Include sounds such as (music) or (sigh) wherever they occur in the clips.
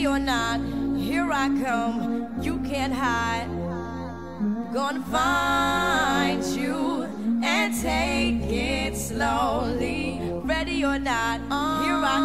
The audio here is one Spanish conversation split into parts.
Ready or not, here I come. You can't hide. Gonna find you and take it slowly. Ready or not, here I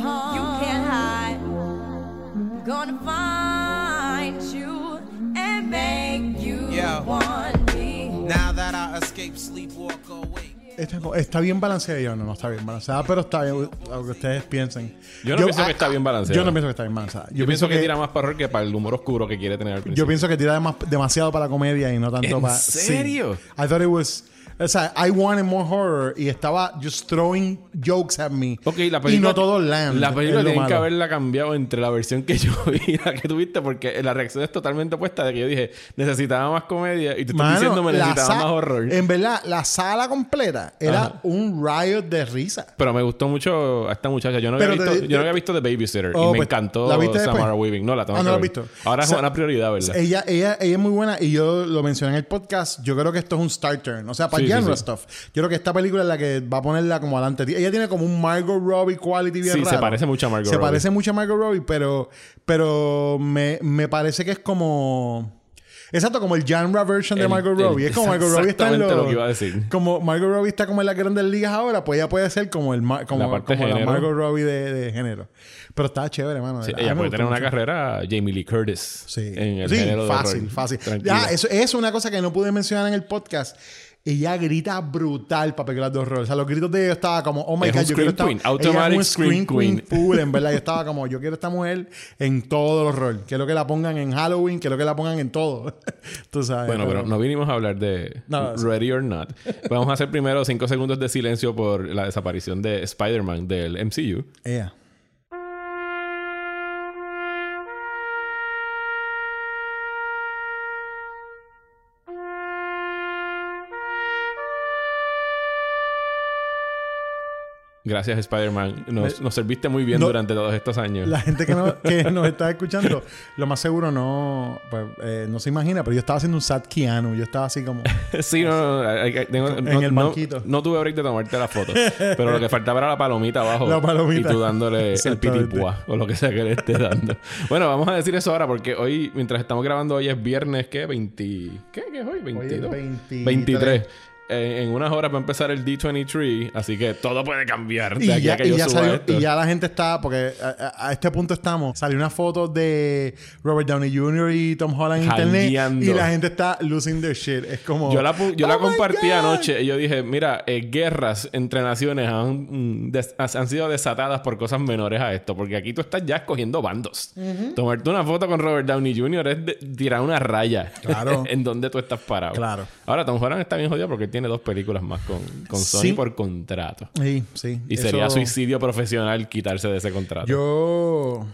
come. You can't hide. Gonna find you and make you want me. Now that I escape, sleepwalk awake. Está, está bien balanceada, yo no, no está bien balanceada, pero está bien, lo que ustedes piensen. Yo no pienso ah, que está bien balanceada. Yo no pienso que está bien balanceada. Yo, pienso que, tira más para horror que para el humor oscuro que quiere tener al principio. Yo pienso que tira dema- demasiado para la comedia y no tanto ¿En para. serio? Sí. I thought it was. O sea, I wanted more horror y estaba just throwing jokes at me. Ok, la película. y no todo land. La película tienen que haberla cambiado entre la versión que (laughs) yo vi y la que tuviste, porque la reacción es totalmente opuesta de que yo dije necesitaba más comedia y estoy Mano, diciendo me necesitaba más horror. En verdad, la sala completa era Ajá. un riot de risa. Pero me gustó mucho a esta muchacha. Yo no había, Pero te- visto, yo no había visto The Babysitter Oh, y me pues, encantó ¿la viste después? Samara Weaving. No, la tengo Ah, no la has visto. Ahora O sea, es una prioridad, ¿verdad? Ella, ella, ella es muy buena y yo lo mencioné en el podcast. Yo creo que esto es un starter. O sea, para Sí, sí. stuff. Yo creo que esta película es la que va a ponerla como adelante. Ella tiene como un Margot Robbie quality bien Sí, se parece mucho a Margot Se Robbie. parece mucho a Margot Robbie, pero, pero me, me parece que es como. Exacto, como el genre version de El- Margot el- Robbie. Es como Margot Robbie está en exactamente los- lo que iba a decir. Como Margot Robbie está como en las grandes ligas ahora, pues ella puede ser como el como, La parte como la. Margot Robbie de, de género. Pero está chévere, mano. Sí, ella puede tener una carrera Jamie Lee Curtis Sí, en el Sí, género de fácil, horror. fácil. Tranquila. Ya, eso es una cosa que no pude mencionar en el podcast. Ella grita brutal para películas de horror. O sea, los gritos de ella estaba como, oh my Es god, yo quiero queen, ella automatic es un scream queen. full, en verdad. (laughs) Yo estaba como, yo quiero esta mujer en todo el horror. Quiero que la pongan en Halloween, quiero que la pongan en todo. (laughs) Tú sabes. Bueno, pero no vinimos a hablar de No, sí. Ready or Not. Vamos a hacer primero cinco segundos de silencio por la desaparición de Spider-Man del MCU. Ella. Gracias, Spider-Man. Nos, nos serviste muy bien No- durante todos estos años. La gente que, no- que (laughs) nos está escuchando, lo más seguro no, pues, eh, no se imagina, pero yo estaba haciendo un sad Keanu. Yo estaba así como... (laughs) sí, no, no, tengo- En no- el banquito. No, tuve break de tomarte la foto. pero lo que faltaba era la palomita abajo. La palomita. Y tú dándole el pitipua o lo que sea que le esté dando. bueno, vamos a decir eso ahora porque hoy, mientras estamos grabando, hoy es viernes, ¿qué? 20... ¿Qué, ¿Qué es hoy? 22. 23. 23. En unas horas va a empezar el D23, así que todo puede cambiar de Y aquí ya, a que y yo ya suba salió- esto. y ya la gente está, porque a, este punto estamos, salió una foto de Robert Downey Jr. y Tom Holland en internet y la gente está losing their shit. Es como... Yo la, yo la "Oh compartí God". anoche y yo dije, mira, eh, guerras entre naciones han, mm, des- han sido desatadas por cosas menores a esto, porque aquí tú estás ya escogiendo bandos. Tomarte una foto con Robert Downey Jr. es de- tirar una raya Claro. (laughs) en donde tú estás parado. Claro. Ahora, Tom Holland está bien jodido porque él tiene dos películas más con, con Sony Sí. por contrato. Sí, sí. Y sería suicidio profesional quitarse de ese contrato. Yo...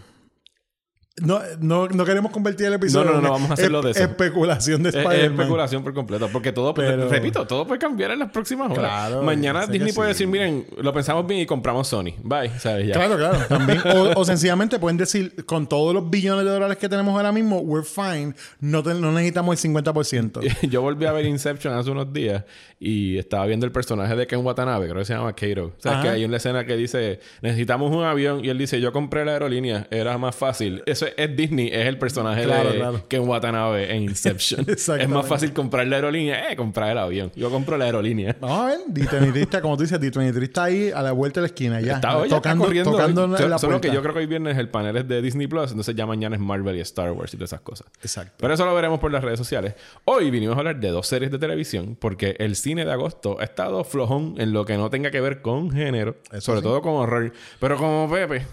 No, no, no queremos convertir el episodio No, no, no, vamos a hacerlo de eso. especulación de Es- es Spider-Man. especulación por completo. Porque todo, Pero- repito, todo puede cambiar en las próximas horas. Claro, Mañana Disney puede sí. decir, miren, lo pensamos bien y compramos Sony. Bye. ¿Sabes? Ya. Claro, claro. (laughs) También. O, o sencillamente pueden decir, con todos los billones de dólares que tenemos ahora mismo, we're fine. No, te- no necesitamos el 50%. (laughs) Yo volví a ver Inception hace unos días y estaba viendo el personaje de Ken Watanabe, creo que se llama Kato. O sea, que hay una escena que dice, necesitamos un avión y él dice, yo compré la aerolínea, era más fácil. Eso es, es Disney, es el personaje Claro, de claro. Ken Watanabe en Inception. (laughs) es más fácil comprar la aerolínea, eh, comprar el avión. Yo compro la aerolínea. Vamos a ver, D23 está, como tú dices, D23 está ahí a la vuelta de la esquina ya. Está, hoy ya está tocando corriendo. tocando hoy. la Solo que yo creo que hoy viernes el panel es de Disney Plus, entonces ya mañana es Marvel y Star Wars y todas esas cosas. Exacto. Pero eso lo veremos por las redes sociales. Hoy vinimos a hablar de dos series de televisión porque el cine de agosto ha estado flojón en lo que no tenga que ver con género, Eso sobre sí. todo con horror. Pero como Pepe,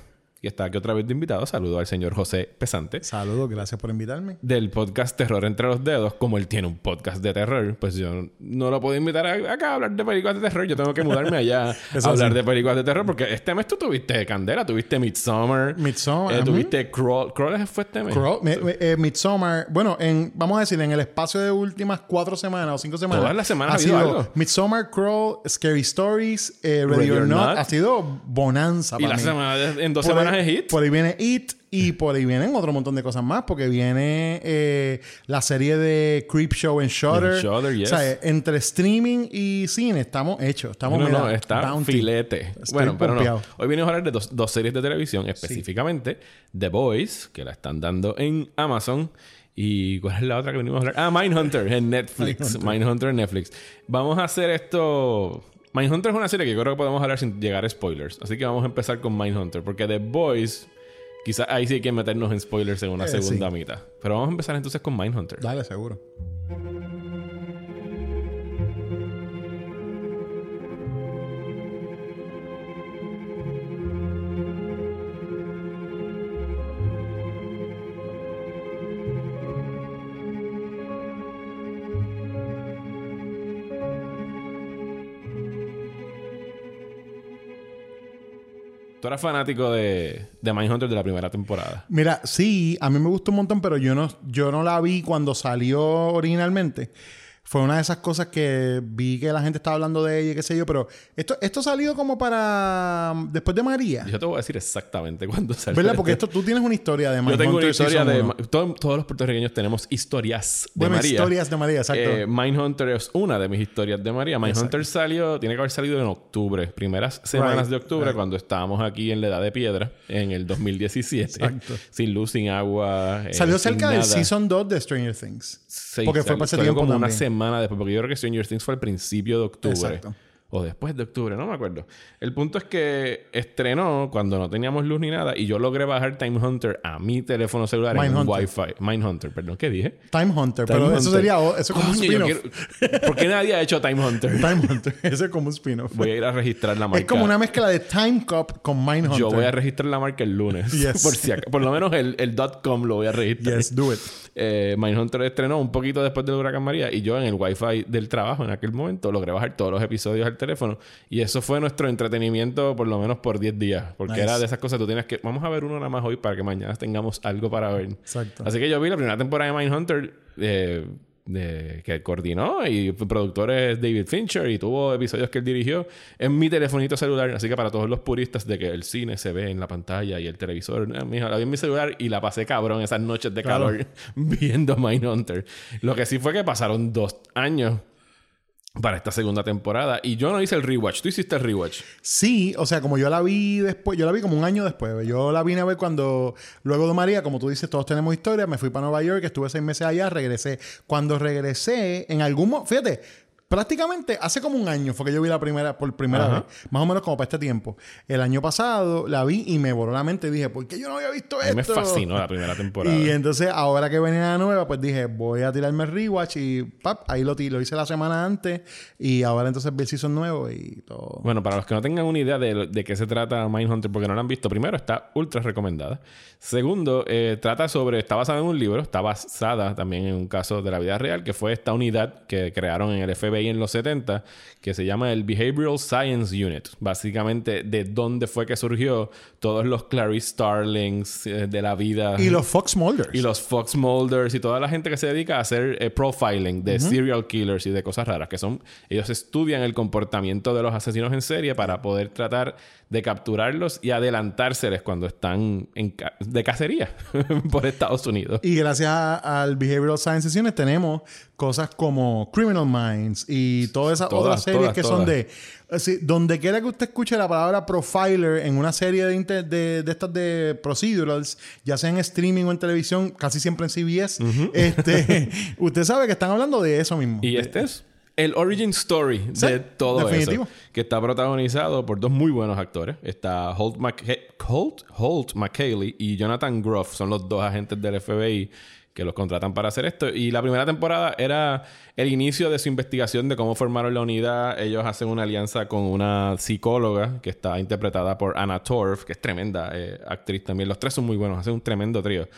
y está aquí otra vez de invitado, saludo al señor José Pesante. Saludos, gracias por invitarme. Del podcast Terror entre los dedos, como él tiene un podcast de terror, pues yo no lo puedo invitar a- acá a hablar de películas de terror. Yo tengo que mudarme allá (laughs) a hablar sí. de películas de terror, porque este mes tú tuviste Candela, tuviste Midsommar, Midsommar, eh, tuviste Crawl. ¿Crawl fue este mes? Crawl- eh, Midsommar, bueno, en, vamos a decir, en el espacio de últimas cuatro semanas o cinco semanas. Todas las semanas ha ha sido algo. Midsommar, Crawl, Scary Stories, eh, Ready, or Not. Ha sido bonanza Y para la mí. semana en dos semanas Por ahí viene It y por ahí vienen otro montón de cosas más, porque viene eh, la serie de Creep Show en Shudder. En Shudder, yes. O sea, entre streaming y cine estamos hechos. Estamos No, no, está bounty. filete. Estoy bueno, pero no. Hoy venimos a hablar de dos, dos series de televisión, específicamente The Boys, que la están dando en Amazon. ¿Y cuál es la otra que venimos a hablar? Ah, Mindhunter en Netflix. Mindhunter en Netflix. Vamos a hacer esto. Mindhunter es una serie que yo creo que podemos hablar sin llegar a spoilers. Así que vamos a empezar con Mindhunter. Porque The Boys, quizás ahí sí hay que meternos en spoilers en una Eh, segunda sí. mitad. Pero vamos a empezar entonces con Mindhunter. Dale, seguro. Tú eras fanático de, de Mindhunter de la primera temporada. Mira, sí, a mí me gustó un montón, pero yo no, yo no la vi cuando salió originalmente. Fue una de esas cosas que vi que la gente estaba hablando de ella y qué sé yo, pero esto, esto salió como para um, después de María. Yo te voy a decir exactamente cuándo salió. ¿Verdad? Porque esto tú tienes una historia de Yo tengo una Mindhunter historia de... todo- todos los puertorriqueños tenemos historias de Bueno, María. historias de María, exacto. Eh, Mindhunter es una de mis historias de María. Mindhunter salió, tiene que haber salido en octubre, primeras semanas Right, de octubre, right. cuando estábamos aquí en la Edad de Piedra, en el 2017. Exacto. Sin luz, sin agua. eh, salió cerca del. Season 2 de Stranger Things. Sí, porque fue para ese tiempo como una también. Semana después, porque yo creo que Stranger Things fue al principio de octubre. O después de octubre, no me acuerdo. El punto es que estrenó cuando no teníamos luz ni nada y yo logré bajar Time Hunter a mi teléfono celular en un Mindhunter. Wi-Fi. Mindhunter, perdón, ¿qué dije? Time Hunter, Time pero eso Hunter. sería o- eso es como un Coño, yo spin-off. quiero- ¿Por qué nadie ha hecho Time Hunter? (laughs) Time Hunter, (laughs) eso es como un spin-off. Voy a ir a registrar la marca. Es como una mezcla de Time Cop con Mindhunter. Yo voy a registrar la marca el lunes. (laughs) Yes. Por, si aca- por lo menos el, el .com lo voy a registrar. Yes, do it. Eh, Mindhunter estrenó un poquito después del huracán María y yo en el wifi del trabajo en aquel momento logré bajar todos los episodios al teléfono y eso fue nuestro entretenimiento por lo menos por 10 días porque Nice. era de esas cosas tú tienes que vamos a ver uno nada más hoy para que mañana tengamos algo para ver Exacto. así que yo vi la primera temporada de Mindhunter eh, de- que coordinó y el productor es David Fincher y tuvo episodios que él dirigió en mi telefonito celular así que para todos los puristas de que el cine se ve en la pantalla y el televisor eh, la vi en mi celular y la pasé cabrón esas noches de Claro. calor (laughs) viendo Mindhunter lo que sí fue que pasaron dos años para esta segunda temporada y yo no hice el rewatch tú hiciste el rewatch Sí, o sea, como yo la vi después, yo la vi como un año después. Yo la vine a ver cuando, luego de María, como tú dices, todos tenemos historia. Me fui para Nueva York, estuve seis meses allá, regresé. Cuando regresé, en algún momento, fíjate, prácticamente hace como un año fue que yo vi la primera, por primera Ajá. vez, más o menos como para este tiempo. El año pasado la vi y me voló la mente y dije, ¿por qué yo no había visto a mí esto? me fascinó la primera temporada (laughs) Y entonces, ahora que venía la nueva, pues dije, voy a tirarme el rewatch y pap, ahí lo, lo hice la semana antes y ahora entonces vi el season nuevo y todo. Bueno, para los que no tengan una idea de, de qué se trata Mindhunter, porque no la han visto, primero está ultra recomendada. Segundo, eh, trata sobre, está basada en un libro, está basada también en un caso de la vida real, que fue esta unidad que crearon en el FBI en los 70, que se llama el Behavioral Science Unit. Básicamente, de dónde fue que surgió todos los Clarice Starlings eh, de la vida. Y los Fox Mulders. Y los Fox Mulders y toda la gente que se dedica a hacer eh, profiling de serial killers y de cosas raras, que son, ellos estudian el comportamiento de los asesinos en serie para poder tratar de capturarlos y adelantárseles cuando están en ca- de cacería (laughs) por Estados Unidos. Y gracias a- al Behavioral Science Sesiones tenemos cosas como Criminal Minds y todas esas Todas, otras series todas, que todas. son de... así, donde quiera que usted escuche la palabra profiler en una serie de, inter- de, de estas de procedurals, ya sea en streaming o en televisión, casi siempre en CBS, este, (laughs) (laughs) usted sabe que están hablando de eso mismo. Y este es el origin story Sí, de todo definitivo. eso. Que está protagonizado por dos muy buenos actores. Está Holt, McH- Holt, Holt McKaylee y Jonathan Groff. Son los dos agentes del FBI que los contratan para hacer esto. Y la primera temporada era el inicio de su investigación de cómo formaron la unidad. Ellos hacen una alianza con una psicóloga que está interpretada por Anna Torf, que es tremenda eh, actriz también. Los tres son muy buenos, hacen un tremendo trío.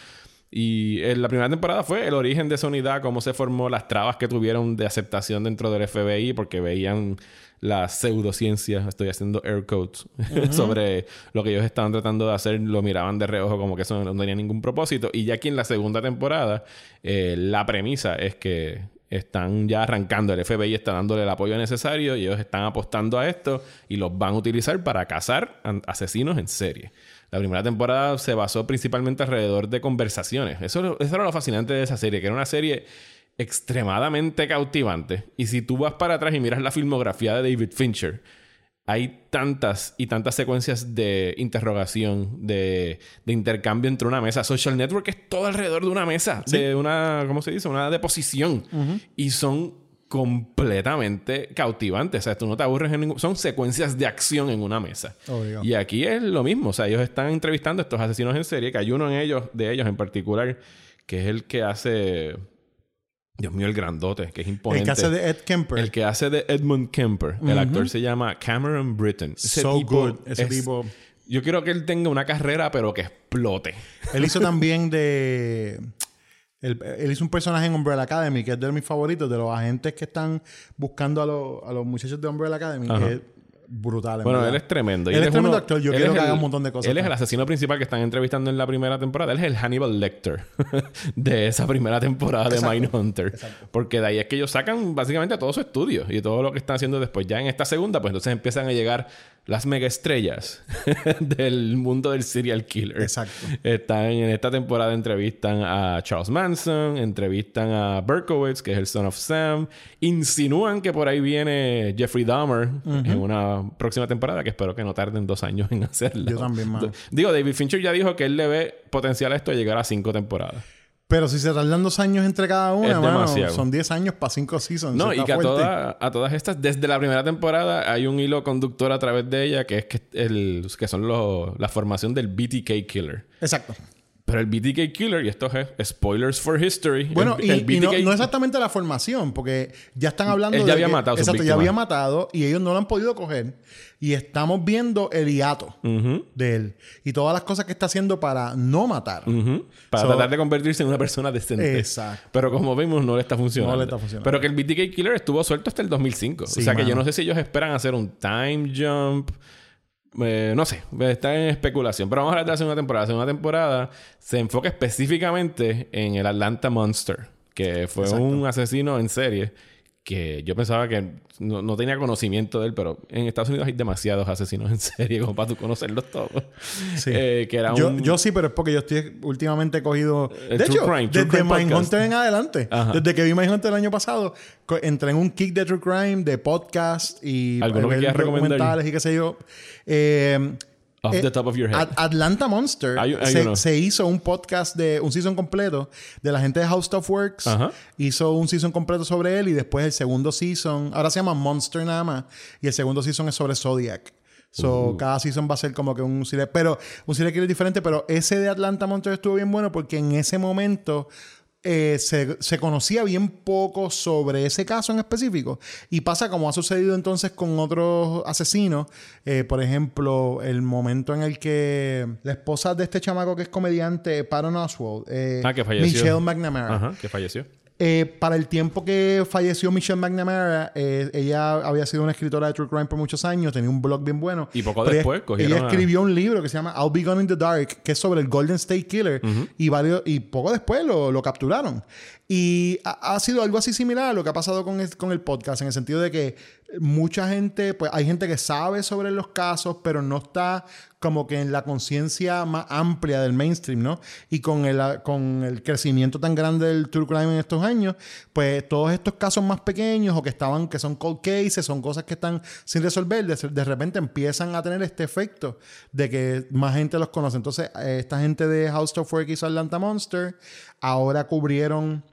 Y en la primera temporada fue el origen de esa unidad, cómo se formó, las trabas que tuvieron de aceptación dentro del FBI, porque veían la pseudociencia, estoy haciendo air quotes, (laughs) sobre lo que ellos estaban tratando de hacer, lo miraban de reojo como que eso no tenía ningún propósito. Y ya aquí en la segunda temporada, eh, la premisa es que están ya arrancando, el FBI está dándole el apoyo necesario y ellos están apostando a esto y los van a utilizar para cazar asesinos en serie. La primera temporada se basó principalmente alrededor de conversaciones. Eso, eso era lo fascinante de esa serie, que era una serie extremadamente cautivante. Y si tú vas para atrás y miras la filmografía de David Fincher, hay tantas y tantas secuencias de interrogación, de, de, intercambio entre una mesa. Social Network es todo alrededor de una mesa, de una, ¿cómo se dice? Una deposición. Y son completamente cautivantes. O sea, tú no te aburres en ningún... Son secuencias de acción en una mesa. Obvio. Y aquí es lo mismo. O sea, ellos están entrevistando a estos asesinos en serie, que hay uno en ellos, de ellos en particular, que es el que hace... Dios mío, el grandote, que es imponente. El que hace de Ed Kemper. El que hace de Edmund Kemper. El actor se llama Cameron Britton. Ese so tipo good. Ese es- tipo... Yo quiero que él tenga una carrera, pero que explote. Él hizo también de... Él, él hizo un personaje en Umbrella Academy, que es de mis favoritos, de los agentes que están buscando a, los- a los muchachos de Umbrella Academy. Ajá. que es brutal. en Bueno, verdad. él es tremendo. Él es tremendo uno- actor. Yo quiero que el- haga un montón de cosas. Él es el asesino principal que están entrevistando en la primera temporada. Él es el Hannibal Lecter (laughs) de esa primera temporada de Mindhunter. Porque de ahí es que ellos sacan básicamente todo su estudio y todo lo que están haciendo después. Ya en esta segunda, pues entonces empiezan a llegar las mega estrellas (laughs) del mundo del serial killer. Exacto. Están en esta temporada entrevistan a Charles Manson, entrevistan a Berkowitz, que es el son of Sam, insinúan que por ahí viene Jeffrey Dahmer en una próxima temporada que espero que no tarden dos años en hacerla. Yo también, mano. Digo, David Fincher ya dijo que él le ve potencial a esto de llegar a cinco temporadas. Pero si se tardan dos años entre cada una, mano, son 10 años para cinco seasons. No, y que a, toda- a todas estas, desde la primera temporada, hay un hilo conductor a través de ella que es que, el, que son los, la formación del BTK Killer. Exacto. Pero el BTK Killer, y esto es spoilers for history. Bueno, el, y, el y no, BTK no exactamente la formación, porque ya están hablando Él ya de había que- matado Exacto, ya había matado y ellos no lo han podido coger. Y estamos viendo el hiato de él y todas las cosas que está haciendo para no matar. Para So- tratar de convertirse en una persona decente. Exacto. Pero como vemos, no le está funcionando. No le está funcionando. Pero que el BTK Killer estuvo suelto hasta el 2005. Sí, o sea que yo no sé si ellos esperan hacer un time jump. Eh, no sé, está en especulación. Pero vamos a hablar de la segunda temporada. La segunda temporada se enfoca específicamente en el Atlanta Monster, que fue Exacto. un asesino en serie que yo pensaba que no, no tenía conocimiento de él, pero en Estados Unidos hay demasiados asesinos en serie como para tú conocerlos todos. Sí. Eh, que era yo, un... yo sí, pero es porque yo estoy últimamente cogido. Eh, de True hecho, Crime, desde. Mindhunter en adelante. Ajá. Desde que vi Mindhunter el año pasado, entré en un kick de True Crime, de podcast y ¿Alguno que ver quieras recomendar? documentales y qué sé yo. Eh, Off eh, the top of your head. At- Atlanta Monster se, hizo un podcast de un season completo de la gente de House of Works. Hizo un season completo sobre él y después el segundo season, ahora se llama Monster nada más, y el segundo season es sobre Zodiac. So, Uh. cada season va a ser como que un serial, pero un serial killer diferente, pero ese de Atlanta Monster estuvo bien bueno porque en ese momento eh, se, se conocía bien poco sobre ese caso en específico. Y pasa como ha sucedido entonces con otros asesinos. Eh, por ejemplo, el momento en el que la esposa de este chamaco que es comediante, Patton Oswald, eh, Ah, que falleció. Michelle McNamara. Ajá, que falleció. Eh, para el tiempo que falleció Michelle McNamara, eh, ella había sido una escritora de True Crime por muchos años, tenía un blog bien bueno. Y poco después ella, cogieron ella a- escribió un libro que se llama I'll Be Gone in the Dark, que es sobre el Golden State Killer, y, varios, y poco después lo, lo capturaron. Y ha, ha sido algo así similar a lo que ha pasado con el, con el podcast, en el sentido de que mucha gente, pues hay gente que sabe sobre los casos, pero no está como que en la conciencia más amplia del mainstream, ¿no? Y con el, con el crecimiento tan grande del true crime en estos años, pues todos estos casos más pequeños o que estaban, que son cold cases, son cosas que están sin resolver, de, de repente empiezan a tener este efecto de que más gente los conoce. Entonces, eh, esta gente de House of Work hizo Atlanta Monster, ahora cubrieron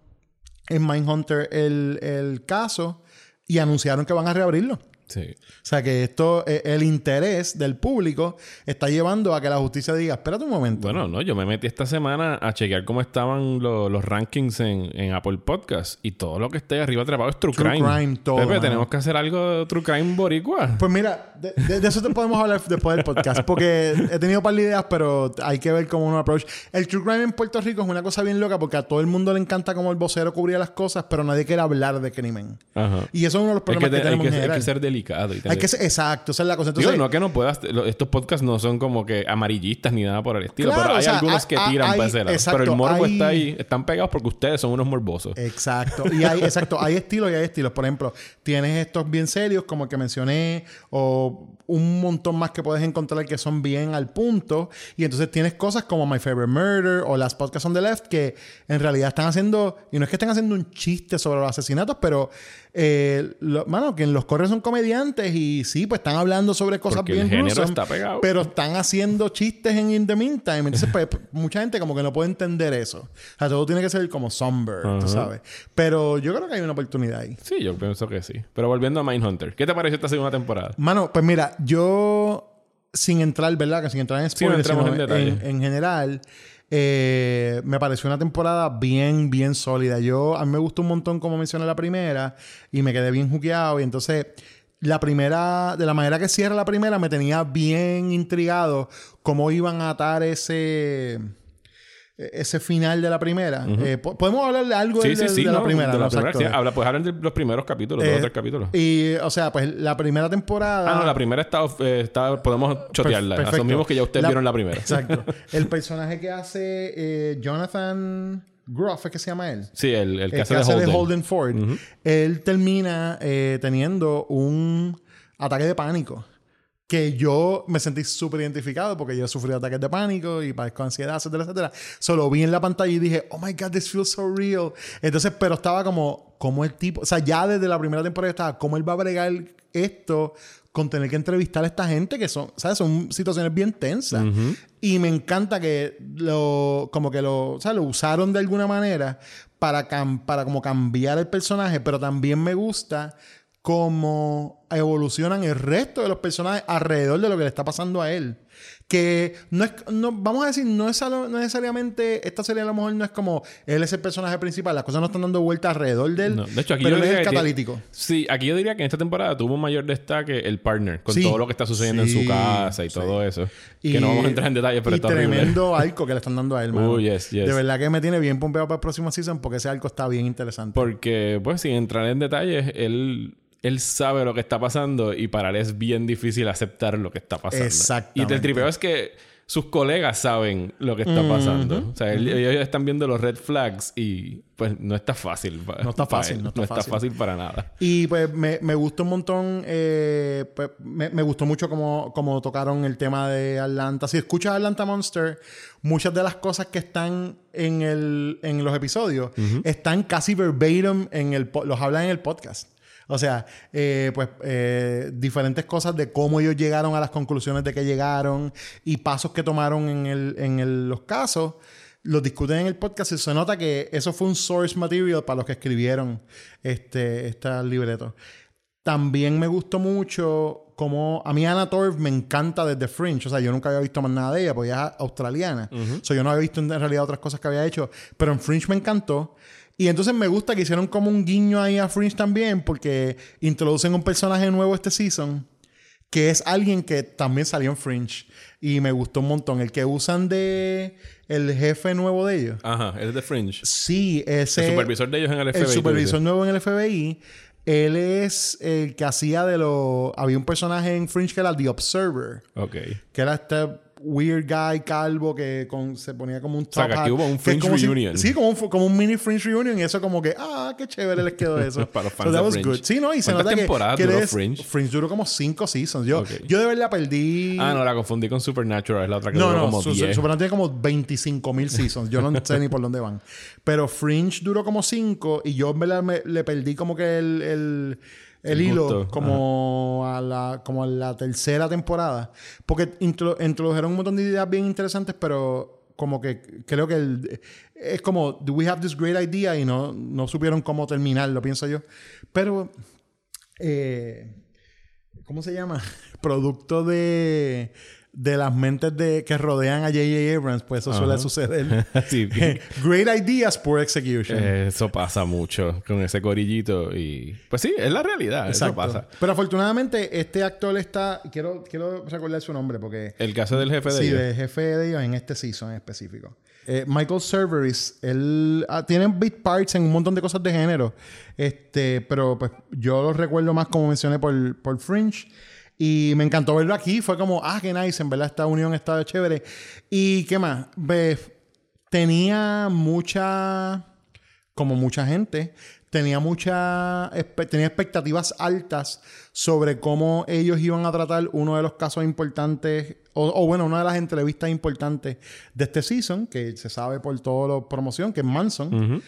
en Mindhunter el, el caso y anunciaron que van a reabrirlo. Sí. O sea que esto, eh, el interés del público está llevando a que la justicia diga, espérate un momento. Bueno, no, yo me metí esta semana a chequear cómo estaban lo- los rankings en, en Apple Podcast y todo lo que esté arriba atrapado es True, True Crime. Crime, todo, Pepe, tenemos que hacer algo de True Crime boricua. Pues mira, de, de- de eso te podemos hablar después del podcast, porque he tenido un par de ideas, pero hay que ver cómo uno approach. El true crime en Puerto Rico es una cosa bien loca porque a todo el mundo le encanta como el vocero cubría las cosas, pero nadie quiere hablar de crimen. Ajá. Y eso es uno de los problemas que, te- tenemos que- en que ser delicado. Y Hay que ser, exacto, esa es la cosa. Digo, no que no puedas... Estos podcasts no son como que amarillistas ni nada por el estilo. Claro, pero hay o sea, algunos que tiran hay- para ese lado. exacto, pero el morbo hay- está ahí. Están pegados porque ustedes son unos morbosos. Exacto. Y hay, exacto, hay estilos y hay estilos. Por ejemplo, tienes estos bien serios, como el que mencioné, o un montón más que puedes encontrar que son bien al punto. Y entonces tienes cosas como My Favorite Murder o las podcasts on the left que en realidad están haciendo, y no es que estén haciendo un chiste sobre los asesinatos, pero, eh, lo- mano, que en los correos son comediantes y sí, pues están hablando sobre cosas Porque bien el género gruesas, está pegado. Pero están haciendo chistes en In the Meantime. Entonces, pues, (laughs) mucha gente como que no puede entender eso. O sea, todo tiene que ser como somber, tú Ajá. sabes. Pero yo creo que hay una oportunidad ahí. Sí, yo pienso que sí. Pero volviendo a Mindhunter. ¿Qué te pareció esta segunda temporada? Mano, pues mira, yo sin entrar, ¿verdad? Que sin entrar en Sí, no spoilers, en, en general, eh, me pareció una temporada bien, bien sólida. Yo, a mí me gustó un montón como mencioné la primera y me quedé bien juqueado. Y entonces, la primera, de la manera que cierra la primera, me tenía bien intrigado cómo iban a atar ese ese final de la primera. Eh, po- ¿Podemos hablar de algo Sí, de, sí, de- sí. de la no, primera? de la primera, sí. Habla, pues hablan de los primeros capítulos, dos Eh, o tres capítulos. Y, o sea, pues la primera temporada... Ah, no, la primera está, eh, está podemos chotearla. Perfecto. Asumimos que ya ustedes La- vieron la primera. Exacto. (laughs) El personaje que hace eh, Jonathan Groff, ¿es que se llama él? Sí, el, el que El hace de Holden. Ford. Él termina eh, teniendo un ataque de pánico. Que yo me sentí súper identificado porque yo sufrí ataques de pánico y padezco ansiedad, etcétera, etcétera. Solo vi en la pantalla y dije, oh my God, this feels so real. Entonces, pero estaba como, como el tipo, o sea, ya desde la primera temporada estaba, ¿cómo él va a bregar esto con tener que entrevistar a esta gente que son, ¿sabes? Son situaciones bien tensas. Y me encanta que lo, como que lo, o sea, lo usaron de alguna manera para, cam- para como cambiar el personaje, pero también me gusta cómo evolucionan el resto de los personajes alrededor de lo que le está pasando a él. Que no es, no, vamos a decir, no es no necesariamente, esta serie a lo mejor no es como él es el personaje principal, las cosas no están dando vuelta alrededor de él, No, De hecho, aquí pero yo él es el que tiene- catalítico. Sí, aquí yo diría que en esta temporada tuvo un mayor destaque el partner, con Sí. todo lo que está sucediendo en su casa y sí. todo eso. Y- que no vamos a entrar en detalles, pero y está horrible. tremendo arco que le están dando a él, mano. Oh, yes, yes. De verdad que me tiene bien pompeado para el próximo season porque ese arco está bien interesante. Porque, pues, sin entrar en detalles, él, él sabe lo que está pasando y para él es bien difícil aceptar lo que está pasando. Exactamente. Y el tripeo es que sus colegas saben lo que está pasando. O sea, él- ellos están viendo los red flags y, pues, no está fácil. pa- No está fácil, él. no está fácil. fácil para nada. Y pues me, me gustó un montón, eh, pues, me, me gustó mucho como, como tocaron el tema de Atlanta. Si escuchas Atlanta Monster, muchas de las cosas que están en, el, en los episodios están casi verbatim en el los hablan en el podcast. O sea, eh, pues eh, diferentes cosas de cómo ellos llegaron a las conclusiones de que llegaron y pasos que tomaron en, el, en el- los casos los discuten en el podcast y se nota que eso fue un source material para los que escribieron este, este libreto. También me gustó mucho como... A mí Anna Torv me encanta desde Fringe. O sea, yo nunca había visto más nada de ella porque ella es australiana. O sea, yo no había visto en realidad otras cosas que había hecho. Pero en Fringe me encantó. Y entonces me gusta que hicieron como un guiño ahí a Fringe también porque introducen un personaje nuevo este season que es alguien que también salió en Fringe y me gustó un montón. El que usan de el jefe nuevo de ellos. Ajá, es de Fringe. Sí, ese. el supervisor de ellos en el FBI. El supervisor nuevo en el FBI. Él es el que hacía de lo. Había un personaje en Fringe que era The Observer. Ok. Que era este weird guy calvo que con- se ponía como un top sea, que aquí hubo un Fringe si- reunion. sí, como un, como un mini Fringe reunion. Y eso como que, ah, qué chévere les quedó eso. (laughs) Para los So fans that de was Fringe. good. Sí, ¿no? Y se ¿Cuántas nota que, temporadas que duró Fringe? Fringe duró como cinco seasons. Yo, Ok. yo de verdad perdí... Ah, no, la confundí con Supernatural. Es la otra que No, duró no, como su- 10. Supernatural tiene como 25 mil seasons. Yo no (laughs) sé ni por dónde van. Pero Fringe duró como 5 y yo en verdad me- le perdí como que el, el, el hilo como a, la, como a la tercera temporada. Porque intro- introdujeron un montón de ideas bien interesantes, pero como que creo que el- es como, do we have this great idea? Y no, no supieron cómo terminarlo, pienso yo. Pero, eh, ¿cómo se llama? (laughs) Producto de de las mentes de, que rodean a J.J. Abrams, pues eso suele suceder. (laughs) Sí. (laughs) Great ideas, poor execution. Eh, Eso pasa mucho con ese corillito y... Pues sí, es la realidad. Eso Exacto. pasa. Pero afortunadamente este actor está... Quiero, quiero recordar su nombre porque... El caso del jefe de Sí, ellos. de jefe de ellos en este season en específico. Eh, Michael Cerveris, él ah, tiene big parts en un montón de cosas de género. Este, pero pues yo lo recuerdo más como mencioné por, por Fringe. Y me encantó verlo aquí. Fue como, ah, qué nice. En verdad, esta unión está chévere. Y qué más. Ve, tenía mucha. Como mucha gente. Tenía mucha. Tenía expectativas altas sobre cómo ellos iban a tratar uno de los casos importantes. O, bueno, una de las entrevistas importantes de este season. Que se sabe por toda la promoción, que es Manson.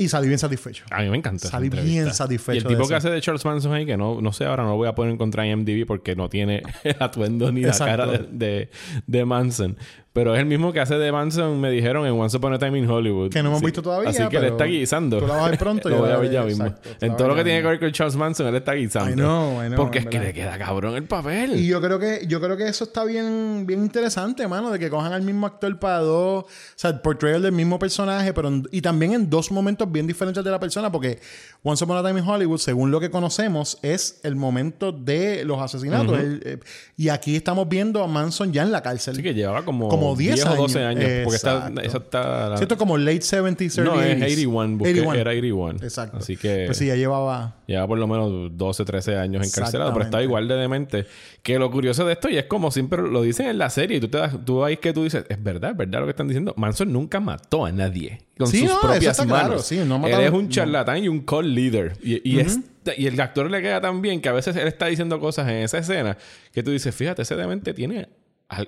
Y salí bien satisfecho. A mí me encanta. Salí bien satisfecho Y el tipo que hace de Charles Manson ahí, que no, no sé, ahora no lo voy a poner en contra en MDB porque no tiene (laughs) el atuendo ni Exacto. la cara de, de, de Manson. Pero es el mismo que hace de Manson, me dijeron, en Once Upon a Time in Hollywood. Que no hemos visto todavía, Así que pero le está guisando. tú la vas a ver pronto, (laughs) lo voy a ver ya mismo. exacto, en todo lo que tiene que ver con Charles Manson, él está guisando. I know, I know, Porque es que le queda cabrón el papel. Y yo creo que yo creo que eso está bien bien interesante, mano, de que cojan al mismo actor para dos, o sea, el portrayal del mismo personaje, pero en- y también en dos momentos bien diferentes de la persona, porque Once Upon a Time in Hollywood, según lo que conocemos, es el momento de los asesinatos. El- eh, y aquí estamos viendo a Manson ya en la cárcel. Así que llevaba como, Como 10 o 12 años. años. Porque está, eso está... la- Cierto como late 70s, early no, es 80s. 81. Busqué, 81. Era 81. Exacto. Así que... Pues sí, ya llevaba Lleva por lo menos 12, 13 años encarcelado, pero está Exactamente. igual de demente. Que lo curioso de esto, y es como siempre lo dicen en la serie, y tú te das, tú ahí que tú dices, es verdad, es verdad lo que están diciendo. Manson nunca mató a nadie con Sí, sus no, propias manos. claro, sí, no ha él es un no. charlatán y un call leader. Y, y, es- y el actor le queda tan bien que a veces él está diciendo cosas en esa escena que tú dices, fíjate, ese demente tiene.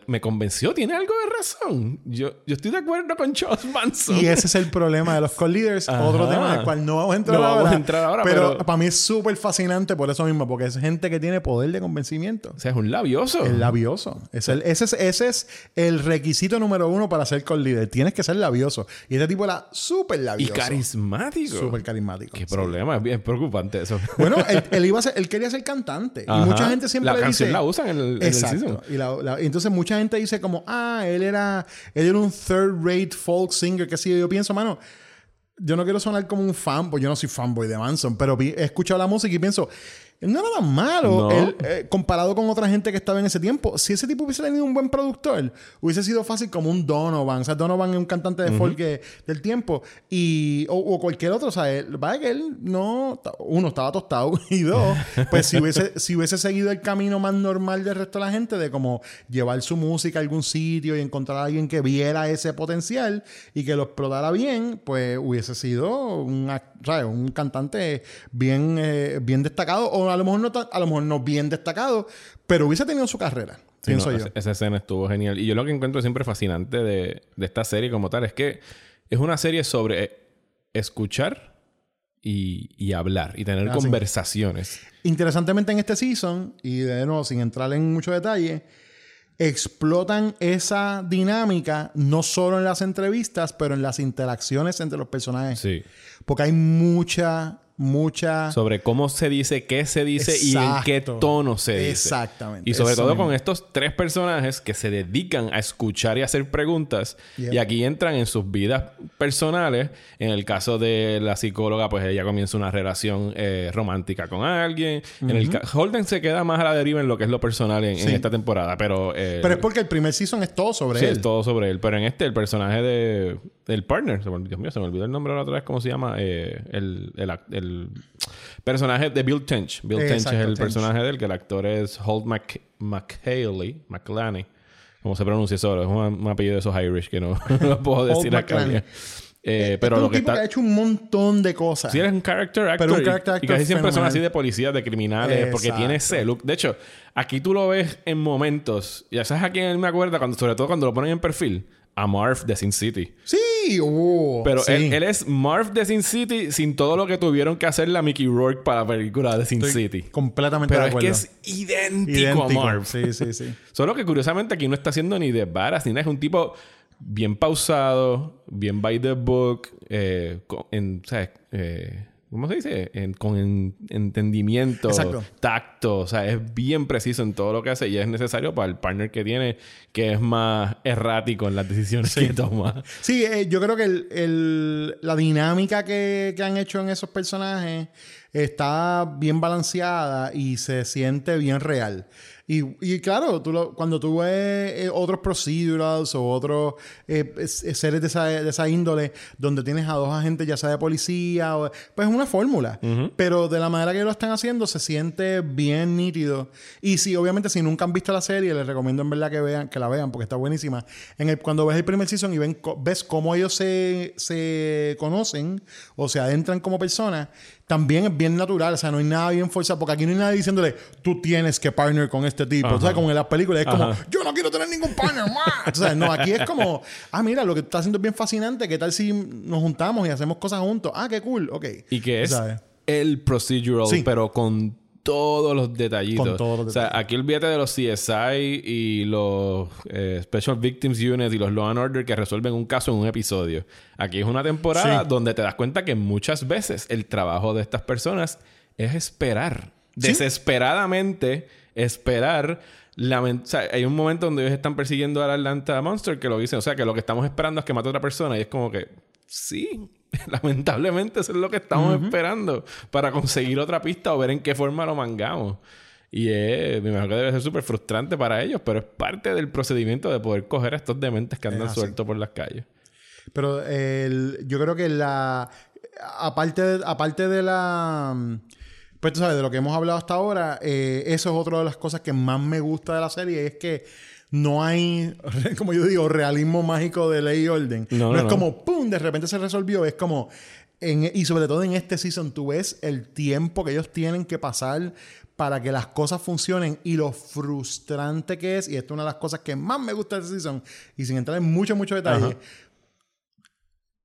Me convenció, tiene algo de razón. Yo, yo estoy de acuerdo con Charles Manson. Y ese es el problema de los call leaders. Ajá. Otro tema del cual no vamos a entrar No ahora. vamos a entrar ahora, pero, pero- para mí es súper fascinante por eso mismo. Porque es gente que tiene poder de convencimiento. O sea, es un labioso. Es labioso. Es el- ese, es, ese es el requisito número uno para ser call leader. Tienes que ser labioso. Y este tipo era súper y labioso. carismático. Súper carismático. Qué sí. problema, es bien preocupante eso. Bueno, él, (laughs) él iba a ser- él quería ser cantante. Ajá. Y mucha gente siempre La dice... canción la usan en el, en el Exacto. y, la- la- y entonces mucha gente dice como, ah, él era, él era un third rate folk singer, que sí, yo. Pienso, mano, yo no quiero sonar como un fan, pues yo no soy fanboy de Manson, pero he escuchado la música y pienso, no era tan malo No. él, eh, comparado con otra gente que estaba en ese tiempo. Si ese tipo hubiese tenido un buen productor, hubiese sido fácil como un Donovan. O sea, Donovan es un cantante de folk que- del tiempo. Y, o, o cualquier otro. O sea, él, vaya que él no. Uno, estaba tostado. (laughs) Y dos, pues si hubiese, (laughs) si hubiese seguido el camino más normal del resto de la gente, de como llevar su música a algún sitio y encontrar a alguien que viera ese potencial y que lo explotara bien, pues hubiese sido un, ac- ¿sabes? un cantante bien, eh, bien destacado. O a lo mejor no tan- a lo mejor no bien destacado, pero hubiese tenido su carrera. Sí, pienso no, yo. esa, escena estuvo genial. Y yo lo que encuentro siempre fascinante de, de esta serie como tal es que es una serie sobre eh, escuchar y, y hablar y tener Ah, sí. conversaciones. Interesantemente en este season, y de nuevo sin entrar en mucho detalle, explotan esa dinámica no solo en las entrevistas, pero en las interacciones entre los personajes. Sí. Porque hay mucha, mucha... Sobre cómo se dice, qué se dice y en qué tono se dice. Exactamente. Y sobre Eso todo mismo. con estos tres personajes que se dedican a escuchar y hacer preguntas. Yep. Y aquí entran en sus vidas personales. En el caso de la psicóloga, pues ella comienza una relación eh, romántica con alguien. En el Holden se queda más a la deriva en lo que es lo personal en, en Sí. esta temporada. Pero, eh, Pero es porque el primer season es todo sobre sí, él. es todo sobre él. Pero en este, el personaje de... El partner. Dios mío, se me olvidó el nombre la otra vez. ¿Cómo se llama? Eh, el, el, ac- el personaje de Bill Tench. Bill Tench Exacto, es el Tench. personaje del que el actor es Holt Mc, McHaley. McLaney. ¿Cómo se pronuncia eso? Es un, un apellido de esos Irish que no, (laughs) no puedo decir acá. Eh, pero Este es lo un que tipo que ha está... hecho un montón de cosas. Si eres un character actor, Pero un y- character y, actor casi siempre son fenomenal. así de policías, de criminales, porque Exacto. tiene ese look. De hecho, aquí tú lo ves en momentos. Ya sabes a quién me acuerda, cuando, sobre todo cuando lo ponen en perfil. A Marv de Sin City. Sí, uh, Pero sí. él, él es Marv de Sin City sin todo lo que tuvieron que hacer la Mickey Rourke para la película de Sin Estoy City. completamente Pero de es acuerdo. que es idéntico, idéntico. a Marv. Sí, sí, sí. (laughs) Solo que curiosamente aquí no está haciendo ni de varas ni nada. Es un tipo bien pausado, bien by the book, eh, en, ¿sabes? Eh, ¿cómo se dice? En- con en- entendimiento, Exacto. tacto, o sea, es bien preciso en todo lo que hace y es necesario para el partner que tiene, que es más errático en las decisiones que toma. Sí, eh, yo creo que el- el- la dinámica que, que han hecho en esos personajes está bien balanceada y se siente bien real. Y, y claro, tú lo- cuando tú ves eh, otros procedurals o otros eh, es- es series de esa, de esa índole donde tienes a dos agentes, ya sea de policía, o, pues es una fórmula. Pero de la manera que lo están haciendo se siente bien nítido. Y sí, obviamente, si nunca han visto la serie, les recomiendo en verdad que vean, que la vean porque está buenísima. En el, cuando ves el primer season y ven, ves cómo ellos se, se conocen o se adentran como personas, también es bien natural. O sea, no hay nada bien forzado. Porque aquí no hay nadie diciéndole, tú tienes que partner con este tipo. O sea, como en las películas es como, Ajá. yo no quiero tener ningún partner más. O sea, no, aquí es como, ah, mira, lo que está haciendo es bien fascinante. ¿Qué tal si nos juntamos y hacemos cosas juntos? Ah, qué cool. Ok. Y que es ¿Sabes? el procedural, Sí. pero con todos los detallitos. Con todos los O sea, aquí olvídate de los CSI y los eh, Special Victims Unit y los Law and Order que resuelven un caso en un episodio. Aquí es una temporada Sí. donde te das cuenta que muchas veces el trabajo de estas personas es esperar. Sí. Desesperadamente esperar. Lament- o sea, hay un momento donde ellos están persiguiendo al Atlanta Monster que lo dicen. O sea, que lo que estamos esperando es que mate a otra persona. Y es como que, sí, (laughs) lamentablemente eso es lo que estamos esperando para conseguir otra pista o ver en qué forma lo mangamos. Y es, me imagino que debe ser súper frustrante para ellos, pero es parte del procedimiento de poder coger a estos dementes que andan sueltos por las calles. Pero el- yo creo que la. Aparte de, aparte de la. Pues tú sabes, de lo que hemos hablado hasta ahora, eh, eso es otra de las cosas que más me gusta de la serie, es que no hay, (laughs) como yo digo, realismo mágico de ley y orden. No, No, no, es no. como, ¡pum!, de repente se resolvió. Es como, en- y sobre todo en este season, tú ves el tiempo que ellos tienen que pasar para que las cosas funcionen y lo frustrante que es, y esto es una de las cosas que más me gusta de este season, y sin entrar en mucho, mucho detalle, Ajá.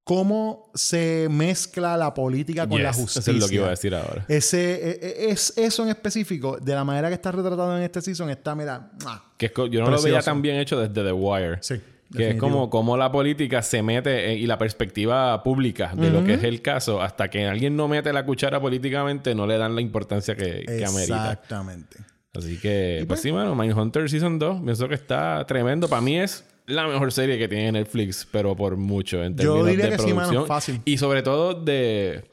Cómo se mezcla la política con la Yes, justicia. Eso es lo que iba a decir ahora. Ese, e- e- es, eso en específico, de la manera que está retratado en este season, está, mira. Que es yo no lo veía Precioso. tan bien hecho desde The Wire. Sí, Que es definitivo. como, como la política se mete en- y la perspectiva pública de lo que es el caso, hasta que alguien no mete la cuchara políticamente, no le dan la importancia que, que amerita. Exactamente. Así que, pues pues- sí, mano, Mindhunter Season 2, pienso que está tremendo. Para mí es la mejor serie que tiene Netflix, pero por mucho en Yo términos diría de que sí, producción. mano, fácil. Y sobre todo de,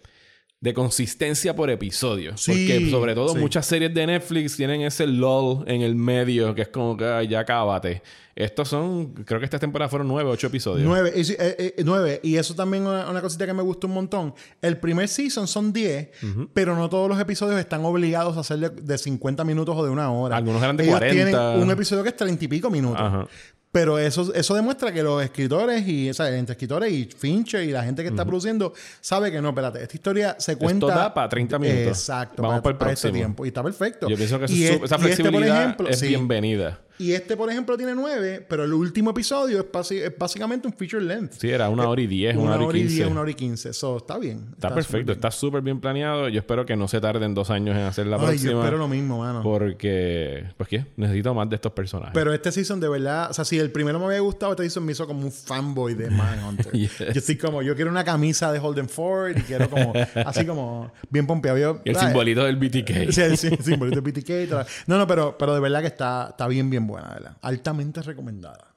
de consistencia por episodio. Sí, Porque sobre todo sí. muchas series de Netflix tienen ese lull en el medio, que es como que "Ay, ya cábate. Estos son, creo que esta temporada fueron nueve, ocho episodios. Nueve, y, sí, eh, eh, nueve. Y eso también es una, una cosita que me gusta un montón. El primer season son 10, pero no todos los episodios están obligados a ser de, de 50 minutos o de una hora. Algunos eran de Ellos 40. tienen un episodio que es 30 y pico minutos. Ajá. Pero eso, eso demuestra que los escritores y, o sea, entre escritores y Fincher y la gente que está produciendo sabe que no, espérate, esta historia se cuenta. da para 30 minutos. Exacto, Vamos para, para el este tiempo. Y está perfecto. Yo pienso que Y es- su- esa y este, por flexibilidad ejemplo, es sí. bienvenida. Y este, por ejemplo, tiene nueve, pero el último episodio es, basi- es básicamente un feature length. Sí, era una hora y diez, una, hora y quince. diez, una hora y quince. Eso está bien. Está, súper perfecto, bien. está súper bien planeado. Yo espero que no se tarden dos años en hacer la Ay, próxima. yo espero lo mismo, mano. Porque, pues qué, necesito más de estos personajes. Pero este season de verdad, o sea, si el primero me había gustado, este season me hizo como un fanboy de Manhunter. (laughs) Yes. Yo estoy como, yo quiero una camisa de Holden Ford y quiero como, así como, bien pompeado. Yo- el simbolito del BTK. (laughs) Sí, el, el simbolito de BTK. No, no, pero, pero de verdad que está, está bien, bien buena, de ¿verdad? Altamente recomendada.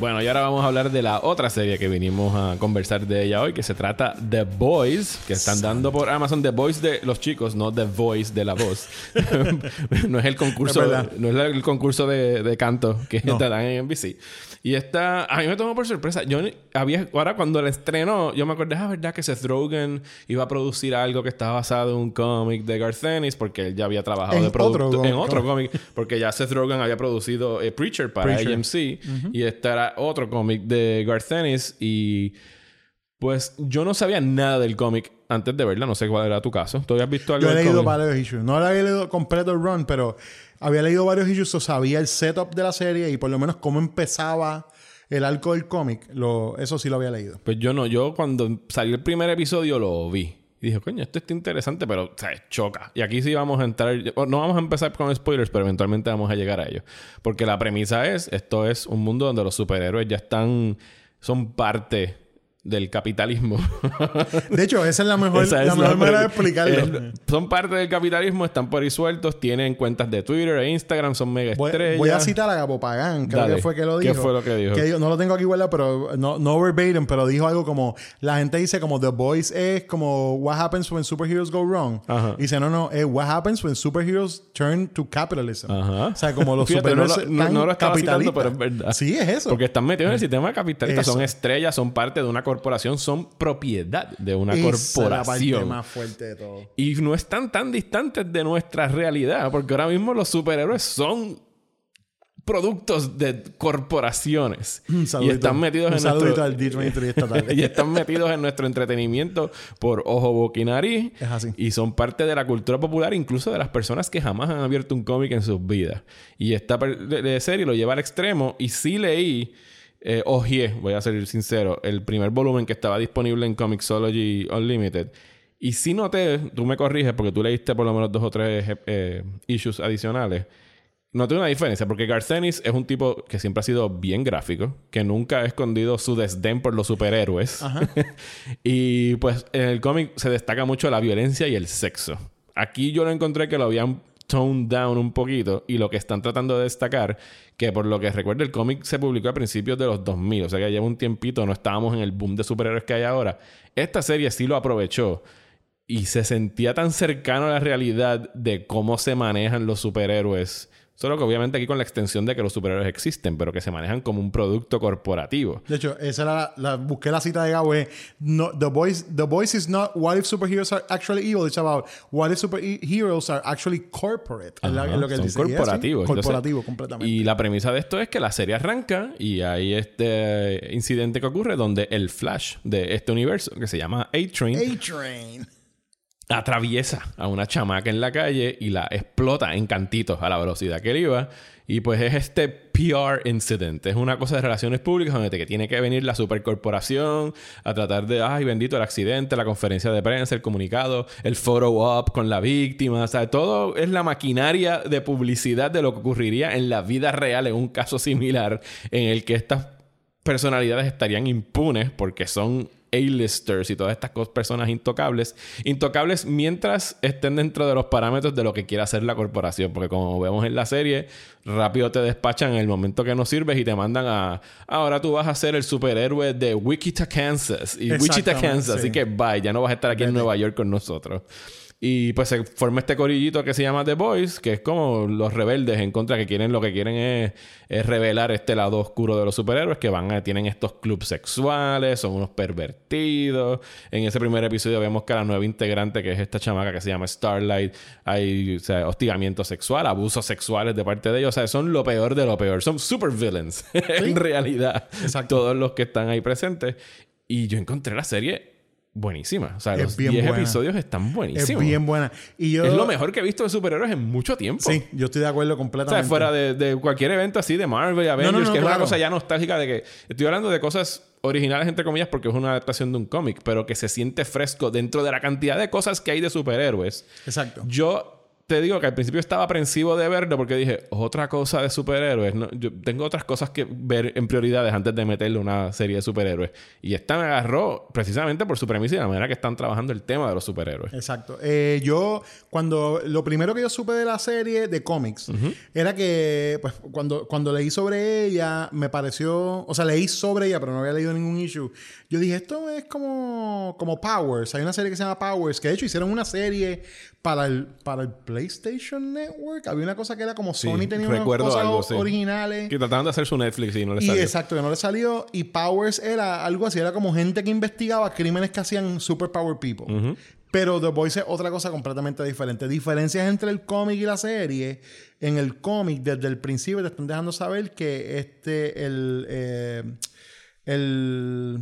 Bueno, y ahora vamos a hablar de la otra serie que vinimos a conversar de ella hoy, que se trata The Boys, que están dando por Amazon The Boys de los chicos, no The Voice de la voz. (laughs) no es el concurso, Es no es el concurso de, de canto que No. te dan en NBC. Y esta, a mí me tomó por sorpresa. Yo había, ahora cuando la estrenó, yo me acordé, ah, verdad que Seth Rogen iba a producir algo que estaba basado en un cómic de Garth Ennis, porque él ya había trabajado En de otro productor cómic, en otro cómic, porque ya Seth Rogen había producido eh, Preacher para. AMC y este era otro cómic de Garth Ennis y pues yo no sabía nada del cómic antes de verla, no sé cuál era tu caso. ¿Tú habías visto algo Yo he del leído cómic? varios issues. No había leído completo el run, pero había leído varios issues, o sabía el setup de la serie y por lo menos cómo empezaba el arco del cómic. Lo, eso sí lo había leído. Pues yo no, yo cuando salió el primer episodio lo vi. Y dije, coño, esto está interesante, pero, o choca. Y aquí sí vamos a entrar. No vamos a empezar con spoilers, pero eventualmente vamos a llegar a ellos. Porque la premisa es: esto es un mundo donde los superhéroes ya están. Son parte del capitalismo. (laughs) De hecho, esa es la mejor, la mejor manera de explicarlo. Eh, son parte del capitalismo, están por ahí sueltos, tienen cuentas de Twitter e Instagram, son mega Voy, estrellas. voy a citar a Gabo Pagán, creo Dale. que fue que lo ¿Qué dijo. fue lo que dijo? no lo tengo aquí guardado, pero no, no verbatim, pero dijo algo como: la gente dice como The Voice es como What happens when superheroes go wrong. Ajá. Y dice, no, no, es What happens when superheroes turn to capitalism. Ajá. O sea, como los Fíjate, no superhéroes lo- no- no lo estaba citando, capitalistas. pero es verdad. Sí, es eso. Porque están metidos en el sistema capitalista, Eso. son estrellas, son parte de una corporación, son propiedad de una Esa es la parte corporación. más fuerte de todo. Y no están tan distantes de nuestra realidad, porque ahora mismo los superhéroes son productos de corporaciones. Un y están metidos Un en nuestro... al D23 esta tarde. (laughs) y están metidos en nuestro entretenimiento por ojo, boca y nariz. Es así. Y son parte de la cultura popular, incluso de las personas que jamás han abierto un cómic en sus vidas. Y esta de serie lo lleva al extremo. Y sí leí, eh, ojeé, voy a ser sincero, el primer volumen que estaba disponible en Comixology Unlimited. Y sí noté, tú me corriges porque tú leíste por lo menos dos o tres eh, issues adicionales. Noté una diferencia porque Garcenis es un tipo que siempre ha sido bien gráfico, que nunca ha escondido su desdén por los superhéroes. (laughs) y pues en el cómic se destaca mucho la violencia y el sexo. Aquí yo lo encontré que lo habían toned down un poquito y lo que están tratando de destacar, que por lo que recuerdo el cómic se publicó a principios de los 2000, o sea que lleva un tiempito, no estábamos en el boom de superhéroes que hay ahora. Esta serie sí lo aprovechó y se sentía tan cercano a la realidad de cómo se manejan los superhéroes. Solo que obviamente aquí con la extensión de que los superhéroes existen, pero que se manejan como un producto corporativo. De hecho, esa era la, la- busqué la cita de Gabo. No, the voice, the voice is not what if superheroes are actually evil. It's about what if superheroes are actually corporate. La- Ajá, lo que él son dice. Es así, corporativos. Entonces, corporativo, completamente. Y la premisa de esto es que la serie arranca y hay este incidente que ocurre donde el Flash de este universo, que se llama A-Train, A-Train. Atraviesa a una chamaca en la calle y la explota en cantitos a la velocidad que él iba. Y pues es este PR incident. Es una cosa de relaciones públicas donde que tiene que venir la supercorporación a tratar de, ay, bendito el accidente, la conferencia de prensa, el comunicado, el op con la víctima. O sea, todo es la maquinaria de publicidad de lo que ocurriría en la vida real en un caso similar en el que estas personalidades estarían impunes porque son A-listers y todas estas personas intocables. Intocables mientras estén dentro de los parámetros de lo que quiera hacer la corporación. Porque como vemos en la serie, rápido te despachan en el momento que no sirves y te mandan a... Ahora tú vas a ser el superhéroe de Wichita, Kansas. Y Wichita, Kansas. Así sí. que bye, ya no vas a estar aquí en Nueva York con nosotros. Y pues se forma este corillito que se llama The Boys, que es como los rebeldes en contra que quieren, lo que quieren es, es revelar este lado oscuro de los superhéroes, que van a, tienen estos clubes sexuales, son unos pervertidos. En ese primer episodio vemos que la nueva integrante, que es esta chamaca que se llama Starlight, hay o sea, hostigamiento sexual, abusos sexuales de parte de ellos. O sea, son lo peor de lo peor. Son super villains, (laughs) en realidad. Exacto. Todos los que están ahí presentes. Y yo encontré la serie buenísima. O sea, Es los bien 10 buena. episodios están Es buenísimos. bien buena. Y yo, Es lo mejor que he visto de superhéroes en mucho tiempo. Sí, yo estoy de acuerdo O completamente. sea, fuera de, de cualquier evento así de Marvel, Avengers, no, no, que es una cosa ya nostálgica de que estoy hablando de cosas originales entre comillas porque es una adaptación de un cómic, pero que se siente fresco dentro de la cantidad de cosas que hay de superhéroes. Exacto. Yo te digo que al principio estaba aprensivo de verlo porque dije, otra cosa de superhéroes. No, yo tengo otras cosas que ver en prioridades antes de meterle una serie de superhéroes. Y esta me agarró precisamente por su premisa y la manera que están trabajando el tema de los superhéroes. Exacto. Eh, yo, cuando lo primero que yo supe de la serie de cómics era que, pues, cuando, cuando leí sobre ella, me pareció, o sea, leí sobre ella, pero no había leído ningún issue. Yo dije, esto es como, como Powers. Hay una serie que se llama Powers, que de hecho hicieron una serie para el, para el PlayStation Network. Había una cosa que era como Sony tenía unas cosas algo, sí. originales. Que trataban de hacer su Netflix y no les Y salió. exacto, que no le salió. Y Powers era algo así, era como gente que investigaba crímenes que hacían Superpower People. Pero The Voice es otra cosa completamente diferente. Diferencias entre el cómic y la serie. En el cómic, desde el principio, te están dejando saber que este, el, eh, el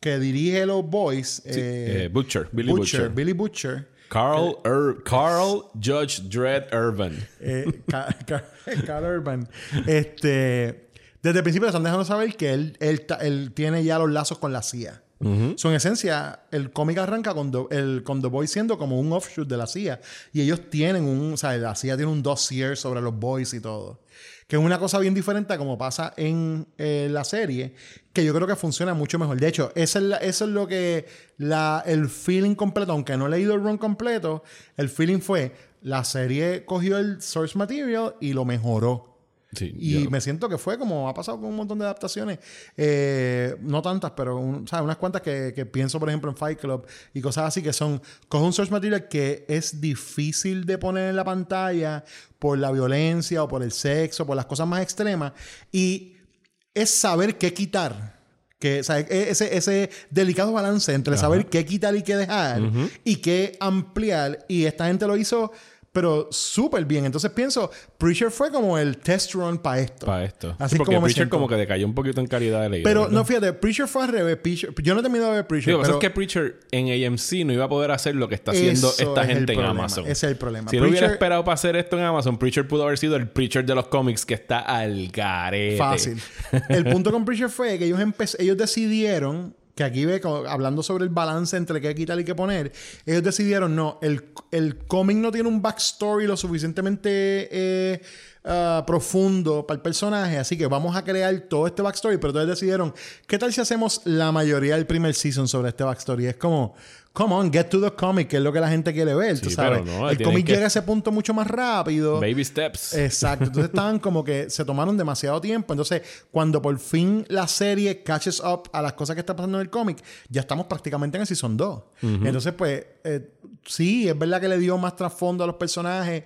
que dirige los Boys, eh, Eh, Butcher, Billy Butcher. Billy Butcher, Carl, Ir- Carl Judge Dredd Irvin. eh, Ca- Ca- Carl Urban, este, desde el principio están dejando saber que él, él, él tiene ya los lazos con la CIA. So, en esencia, el cómic arranca con, el, con The Boys siendo como un offshoot de la CIA. Y ellos tienen un... O sea, la CIA tiene un dossier sobre los Boys y todo. Que es una cosa bien diferente a como pasa en eh, la serie, que yo creo que funciona mucho mejor. De hecho, eso es, eso es lo que la, el feeling completo, aunque no he leído el run completo, el feeling fue, la serie cogió el source material y lo mejoró. Sí, Y yo- me siento que fue como ha pasado con un montón de adaptaciones. Eh, no tantas, pero un- ¿sabes? unas cuantas que, que pienso, por ejemplo, en Fight Club y cosas así que son. Coge un source material que es difícil de poner en la pantalla por la violencia o por el sexo, por las cosas más extremas. Y es saber qué quitar. Que, o sea, e- ese, ese delicado balance entre saber qué quitar y qué dejar y qué ampliar. Y esta gente lo hizo, pero súper bien. Entonces pienso, Preacher fue como el test run para esto. Para esto. Así Sí, porque como Preacher como que decayó un poquito en calidad de leído. Pero ¿verdad? no, fíjate, Preacher fue al revés. Preacher- yo no he terminado de ver Preacher. Sí, lo que pasa pero es que Preacher en AMC no iba a poder hacer lo que está haciendo Eso esta es gente en. Amazon. Ese es el problema. Si él hubiera Preacher- esperado para hacer esto en Amazon, Preacher pudo haber sido el Preacher de los cómics que está al garete. Fácil. El punto con Preacher fue que ellos, ellos decidieron, que aquí ve, hablando sobre el balance entre qué quitar y qué poner, ellos decidieron, no, el, el cómic no tiene un backstory lo suficientemente eh, ah, profundo para el personaje, así que vamos a crear todo este backstory, pero entonces decidieron, ¿qué tal si hacemos la mayoría del primer season sobre este backstory? Es como... Come on, get to the comic, que es lo que la gente quiere ver, tú Sí, sabes. no, el cómic que- llega a ese punto mucho más rápido. Baby steps. Exacto. Entonces (laughs) estaban como que se tomaron demasiado tiempo. Entonces, cuando por fin la serie catches up a las cosas que están pasando en el cómic, ya estamos prácticamente en el season 2. Entonces, pues, eh, sí, es verdad que le dio más trasfondo a los personajes.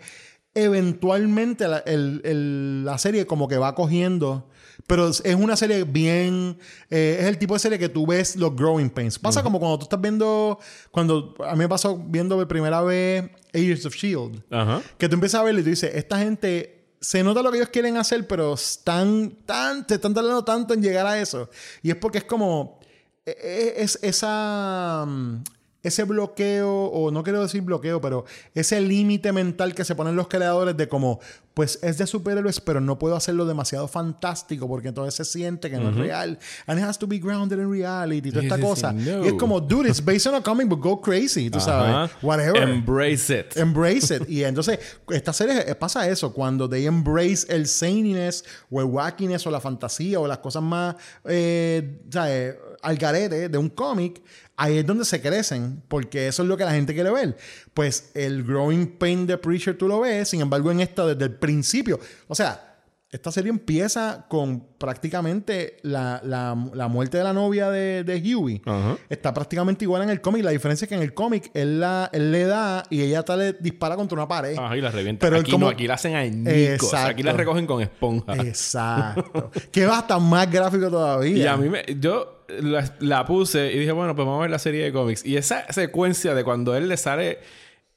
Eventualmente la, el- el- la serie como que va cogiendo. Pero es una serie bien. eh, es el tipo de serie que tú ves los growing pains. Pasa como cuando tú estás viendo. Cuando a mí me pasó viendo por primera vez Agents of Shield. Ajá. Que tú empiezas a verlo y tú dices, esta gente se nota lo que ellos quieren hacer, pero están tan, te están tardando tanto en llegar a eso. Y es porque es como, e- e- es esa, mm, ese bloqueo, o no quiero decir bloqueo, pero ese límite mental que se ponen los creadores de como, pues es de superhéroes, pero no puedo hacerlo demasiado fantástico porque entonces se siente que no es real. And it has to be grounded in reality, toda esta cosa. no. Y es como, dude, it's based on a comic book, go crazy, tú sabes. Whatever. Embrace it. Embrace it. Y entonces, esta serie eh, pasa eso. Cuando they embrace el zaniness o el wackiness o la fantasía o las cosas más, eh, ¿sabes? Al garete de un cómic, ahí es donde se crecen. Porque eso es lo que la gente quiere ver. Pues el growing pain de Preacher tú lo ves. Sin embargo, en esta desde el principio. O sea, esta serie empieza con prácticamente la, la- la muerte de la novia de, de Huey. Ajá. Está prácticamente igual en el cómic. La diferencia es que en el cómic él, la, él le da y ella tal le dispara contra una pared. Ajá, y la revienta. Pero aquí como- no, aquí la hacen añicos. Exacto. Aquí la recogen con esponja. Exacto. (laughs) que va hasta más gráfico todavía. Y a mí me... Yo la, la puse y dije, bueno, pues vamos a ver la serie de cómics. Y esa secuencia de cuando él le sale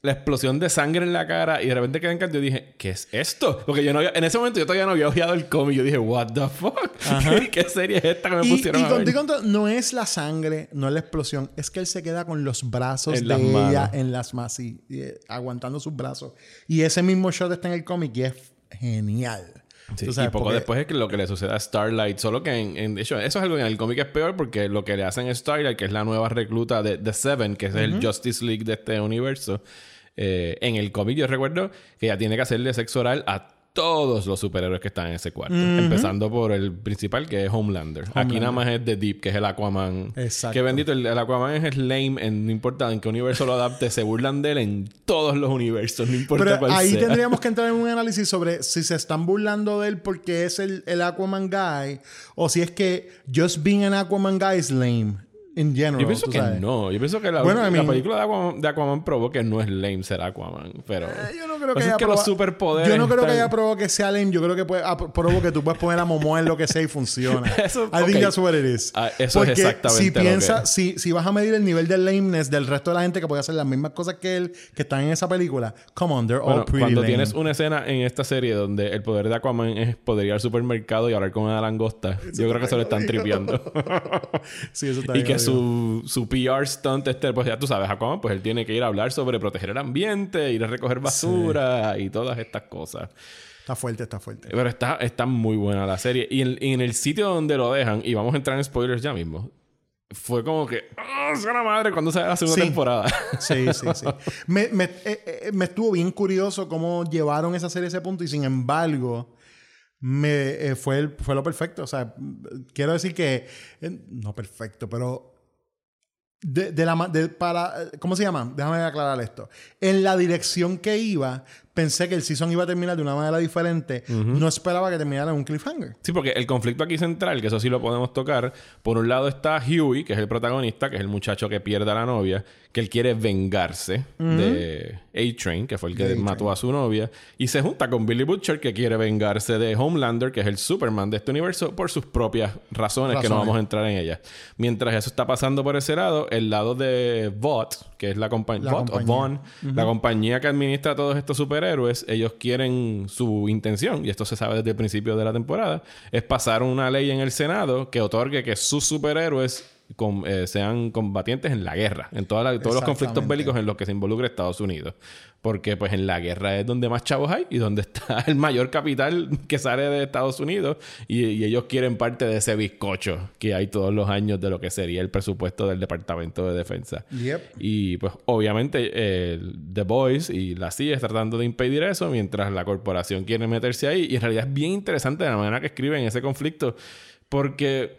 la explosión de sangre en la cara y de repente queda en yo dije, ¿qué es esto? Porque yo no había- en ese momento yo todavía no había ojeado el cómic. Yo dije, what the fuck? (laughs) ¿Qué serie es esta que me Y, pusieron y a ver? no es la sangre, no es la explosión, es que él se queda con los brazos En de las ella manos. en las manos, y, eh, aguantando sus brazos. Y ese mismo shot está en el cómic y es genial. Sí, Tú sabes, y poco porque- después es que lo que le sucede a Starlight. Solo que en, en- de hecho, eso es algo que en el cómic es peor porque lo que le hacen a Starlight, que es la nueva recluta de The Seven, que es el Justice League de este universo. eh, en el cómic yo recuerdo que ella tiene que hacerle sexo oral a todos los superhéroes que están en ese cuarto. Empezando por el principal, que es Homelander. Aquí nada más es The Deep, que es el Aquaman. Exacto. Que bendito, el, el Aquaman es lame, en, no importa en qué universo lo adapte, se burlan de él en todos los universos, no importa Pero cuál ahí sea. tendríamos que (laughs) entrar en un análisis sobre si se están burlando de él porque es el, el Aquaman guy o si es que just being an Aquaman guy is lame in general. Yo pienso que sabes. no. Yo pienso que la, Bueno, I la mean- película de Aquaman, de Aquaman probó que no es lame ser Aquaman. Pero. Eh, Yo no creo que haya es que los superpoderes. Yo no creo que haya probado que sea lame. Yo creo que puede, ah, probó que tú puedes poner a Momoa en lo que sea y funciona. (laughs) Eso- I think that's what it is. Ah, eso es exactamente si lo que si, si vas a medir el nivel de lameness del resto de la gente que puede hacer las mismas cosas que él, que están en esa película, come on, they're Bueno, all pretty cuando lame. tienes una escena en esta serie donde el poder de Aquaman es poder ir al supermercado y hablar con una langosta, yo creo que se lo están tripeando. (laughs) Sí, eso está (laughs) y bien que. Su, su PR stunt, este, pues ya tú sabes, Aquaman, pues él tiene que ir a hablar sobre proteger el ambiente, ir a recoger basura y todas estas cosas. Está fuerte, está fuerte. Pero está, está muy buena la serie. Y en, y en el sitio donde lo dejan, y vamos a entrar en spoilers ya mismo. fue como que, ¡ah, suena madre! cuando sale la segunda Sí. temporada. (laughs) Sí, sí, sí. me, me, eh, eh, me estuvo bien curioso cómo llevaron esa serie a ese punto y sin embargo me, eh, fue, el- fue lo perfecto. O sea, quiero decir que... eh, no perfecto, pero... De, de la, de- para, eh, ¿Cómo se llama? Déjame aclarar esto. En la dirección que iba, pensé que el season iba a terminar de una manera diferente. No esperaba que terminara en un cliffhanger. Sí, porque el conflicto aquí central, que eso sí lo podemos tocar, por un lado está Huey, que es el protagonista, que es el muchacho que pierde a la novia, que él quiere vengarse de A-Train, que fue el que De mató a su novia, y se junta con Billy Butcher, que quiere vengarse de Homelander, que es el Superman de este universo, por sus propias razones, que no Razones. vamos a entrar en ellas. Mientras eso está pasando por ese lado, el lado de Vought, que es la, compa- La Vought compañía. Vaughn, la compañía que administra todos estos superhéroes, ellos quieren su intención, y esto se sabe desde el principio de la temporada, es pasar una ley en el Senado que otorgue que sus superhéroes eh, sean combatientes en la guerra, en toda la- todos los conflictos bélicos en los que se involucre Estados Unidos. Porque pues en la guerra es donde más chavos hay y donde está (laughs) el mayor capital que sale de Estados Unidos y, y ellos quieren parte de ese bizcocho que hay todos los años de lo que sería el presupuesto del Departamento de Defensa. Yep. Y pues obviamente eh, The Boys y la CIA están tratando de impedir eso mientras la corporación quiere meterse ahí. Y en realidad es bien interesante la manera que escriben ese conflicto porque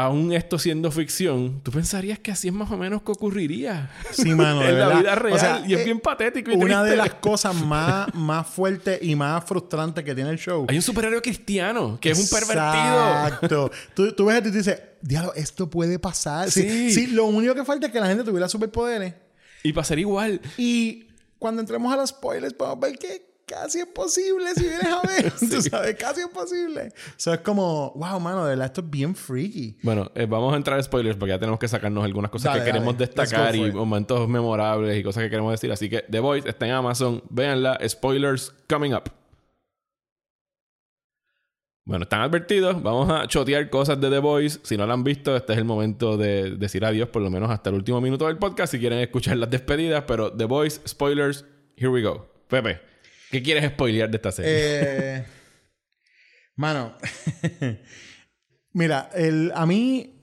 aún esto siendo ficción, tú pensarías que así es más o menos que ocurriría Sí, mano, (laughs) de en la vida real. O sea, y es eh, bien patético y Una de las cosas más, más fuertes y más frustrantes que tiene el show. Hay un superhéroe cristiano que es un pervertido. Exacto. tú, tú ves esto y dices, diablo, esto puede pasar. Sí. Sí. sí, lo único que falta es que la gente tuviera superpoderes. Y para ser igual. Y cuando entremos a los spoilers, podemos ver que casi es posible si vienes a ver. (laughs) Tú sabes, casi es posible. O sea, es como, wow, mano, de verdad, esto es bien freaky. Bueno, eh, vamos a entrar en spoilers porque ya tenemos que sacarnos algunas cosas Dale, que queremos dale. destacar y momentos memorables y cosas que queremos decir. Así que The Voice está en Amazon. Véanla. Spoilers coming up. Bueno, están advertidos. Vamos a chotear cosas de The Voice. Si no la han visto, este es el momento de decir adiós, por lo menos hasta el último minuto del podcast, si quieren escuchar las despedidas. Pero The Voice, spoilers, here we go. Pepe, ¿qué quieres spoilear de esta serie? Eh, mano, (laughs) mira, el, a mí,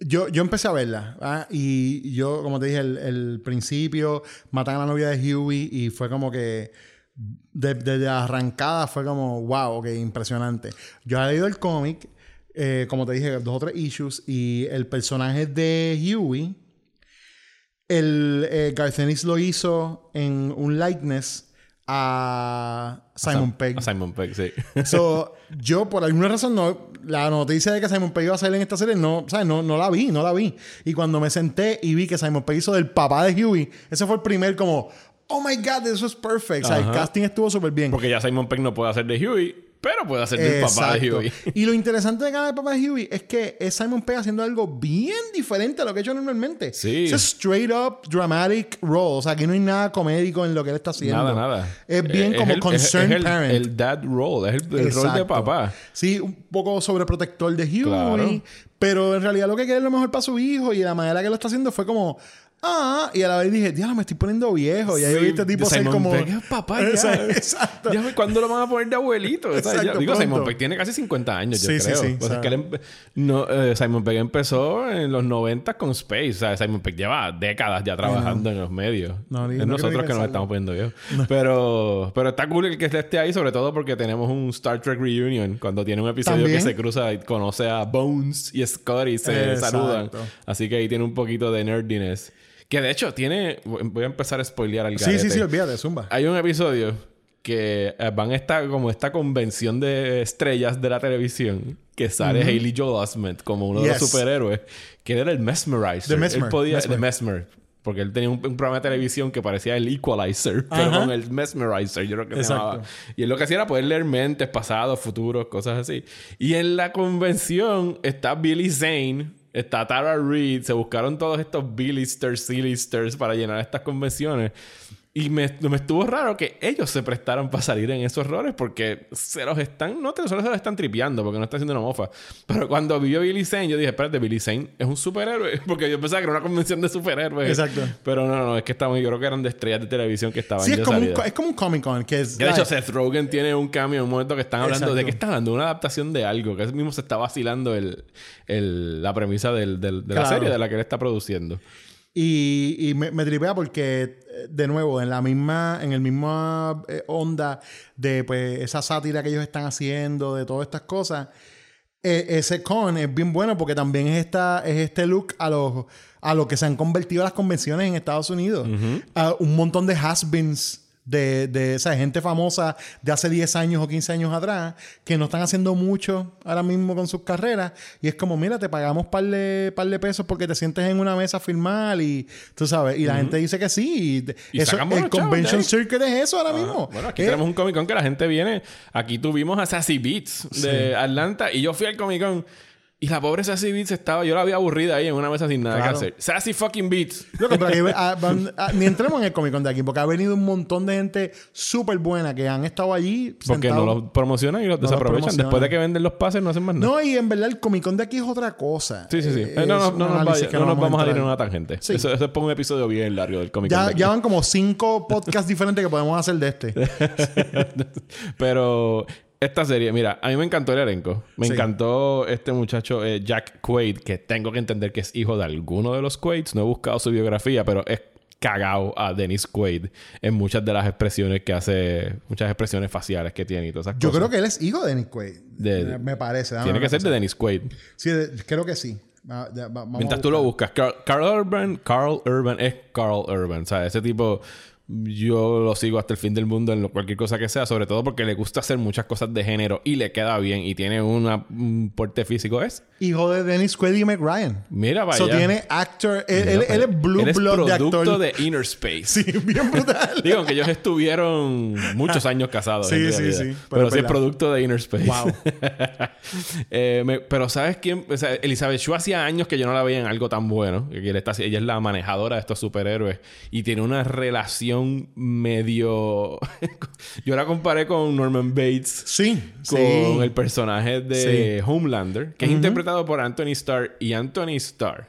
yo, yo empecé a verla y yo, como te dije, el, principio, matan a la novia de Huey y fue como que de- desde arrancada fue como, wow, ok, impresionante. Yo he leído el cómic, eh, como te dije, dos o tres issues y el personaje de Huey, el eh, Garth lo hizo en un likeness a Simon Pegg. A Simon Pegg, sí. (laughs) So, yo por alguna razón no, la noticia de que Simon Pegg iba a salir en esta serie no, ¿sabes? No, no la vi, no la vi. Y cuando me senté y vi que Simon Pegg hizo del papá de Huey, ese fue el primer como, oh my god, eso es perfect. O sea, el casting estuvo súper bien. Porque ya Simon Pegg no puede hacer de Huey, pero puede hacer del papá de. Huey. Y lo interesante de cada papá de Huey es que es Simon Pegg haciendo algo bien diferente a lo que ha hecho normalmente. Sí. Es straight up dramatic role. O sea, aquí no hay nada comédico en lo que él está haciendo. Nada, nada. Es bien como el- concerned es el, parent. El dad role, es el, el rol de papá. Sí, un poco sobreprotector de Huey. Claro. Pero en realidad lo que quiere es lo mejor para su hijo. Y la manera que lo está haciendo fue como. Ah, y a la vez dije, diablo, me estoy poniendo viejo. Y ahí Sí, vi este tipo ser como. Pegg es papá (laughs) ya. Exacto. Ya, ¿Cuándo lo van a poner de abuelito? O sea, Exacto, ya- digo, pronto. Simon Pegg tiene casi 50 años, yo Sí, sí, creo. sí, sea, o sea. que él no, eh, Simon Pegg empezó en los 90 con Space. O sea, Simon Pegg lleva décadas ya trabajando en los medios. No, ni- es no nosotros ni que nos estamos poniendo viejos. Pero, pero está cool el que esté ahí, sobre todo porque tenemos un Star Trek Reunion. Cuando tiene un episodio También. que se cruza y conoce a Bones y Scott y se Exacto. saludan. Así que ahí tiene un poquito de nerdiness. Que de hecho tiene... Voy a empar a spoilear al Sí, sí, sí, olvídate, Zumba. Hay un episodio que eh, van a estar como esta convención de estrellas de la televisión que sale Hailey Joel Osment como uno de Yes. los superhéroes que era el Mesmerizer. The Mesmer, Él podía... Mesmer. The Mesmer. Porque él tenía un, un programa de televisión que parecía el Equalizer, (laughs) pero Ajá. con el Mesmerizer, yo creo que se llamaba. Y él lo que hacía era poder leer mentes, pasados, futuros, cosas así. Y en la convención está Billy Zane, está Tara Reid, se buscaron todos estos Billisters, C-listers para llenar estas convenciones. Y me, me estuvo raro que ellos se prestaran para salir en esos roles porque se los están, no te, solo se los están tripeando porque no están haciendo una mofa. Pero cuando vi a Billy Zane, yo dije, espérate, Billy Zane es un superhéroe. (laughs) Porque yo pensaba que era una convención de superhéroes. Exacto. Pero no, no, es que estaban, yo creo que eran de estrellas de televisión que estaban Sí, es como, un, es como un Comic Con, que es... Que de hecho, Seth Rogen tiene un cambio en un momento que están hablando. ¿De qué están hablando? Una adaptación de algo. Que él mismo se está vacilando el, el- la premisa del- del- de la serie de la que él está produciendo. Y, y me, me tripea porque, eh, de nuevo, en la misma, en el mismo eh, onda de pues esa sátira que ellos están haciendo, de todas estas cosas, eh, ese con es bien bueno porque también es esta, es este look a los a lo que se han convertido las convenciones en Estados Unidos. A un montón de has-beens de, de esa gente famosa de hace 10 años o 15 años atrás que no están haciendo mucho ahora mismo con sus carreras y es como mira te pagamos par de, par de pesos porque te sientes en una mesa a filmar y tú sabes y la gente dice que sí y Y eso, el chavos convention ahí. circuit es eso ahora mismo Bueno, aquí Eh, tenemos un Comic Con que la gente viene. Aquí tuvimos a Sassy Beats de Atlanta y yo fui al Comic Con. Y la pobre Sassy Beats estaba, yo la había aburrida ahí en una mesa sin nada Claro. que hacer. Sassy fucking Beats. Loco, pero aquí, (laughs) ah, ah, ni entremos en el Comic Con de aquí, porque ha venido un montón de gente súper buena que han estado allí. Porque no los promocionan y los No desaprovechan. Después de que venden los pases, no hacen más nada. No, y en verdad el Comic Con de aquí es otra cosa. Sí, sí, sí. Eh, Eh, no, no, no, nos, vaya- no nos vamos a ir en una tangente. Sí. Eso, eso es por un episodio bien largo del Comic Con. Ya, de aquí. ya van como cinco podcasts diferentes que podemos hacer de este. (laughs) Pero esta serie, mira, a mí me encantó el elenco. Me Sí. encantó este muchacho eh, Jack Quaid, que tengo que entender que es hijo de alguno de los Quaids. No he buscado su biografía, pero es cagado a Dennis Quaid en muchas de las expresiones que hace, muchas expresiones faciales que tiene y todas esas Yo cosas. creo que él es hijo de Nick Quaid. De- me, parece. dame Tiene una que ser de. Dennis Quaid. Sí, de- creo que sí. Va- va- Mientras tú lo buscas, Carl, Carl Urban, Carl Urban es Carl Urban. O sea, ese tipo yo lo sigo hasta el fin del mundo en lo- cualquier cosa que sea, sobre todo porque le gusta hacer muchas cosas de género y le queda bien y tiene una- un porte físico. Es, Hijo de Dennis Quaid y McRyan. mira, vaya. So tiene actor. Él, Mira, él- vaya. él es blue Él es blood de producto actor. (laughs) de Inner Space. Sí, bien brutal. (laughs) Digo, aunque ellos estuvieron muchos (laughs) años casados. Sí, sí, sí. Pero, Pero es sí es producto de Inner Space. Wow. Eh, me- pero ¿sabes quién? O sea, Elizabeth Shue hacía años que yo no la veía en algo tan bueno. Que ella, está- ella es la manejadora de estos superhéroes. Y tiene una relación medio... (laughs) yo la comparé con Norman Bates. Sí, Con sí. el personaje de Homelander, que es interpretado por Anthony Starr. Y Anthony Starr,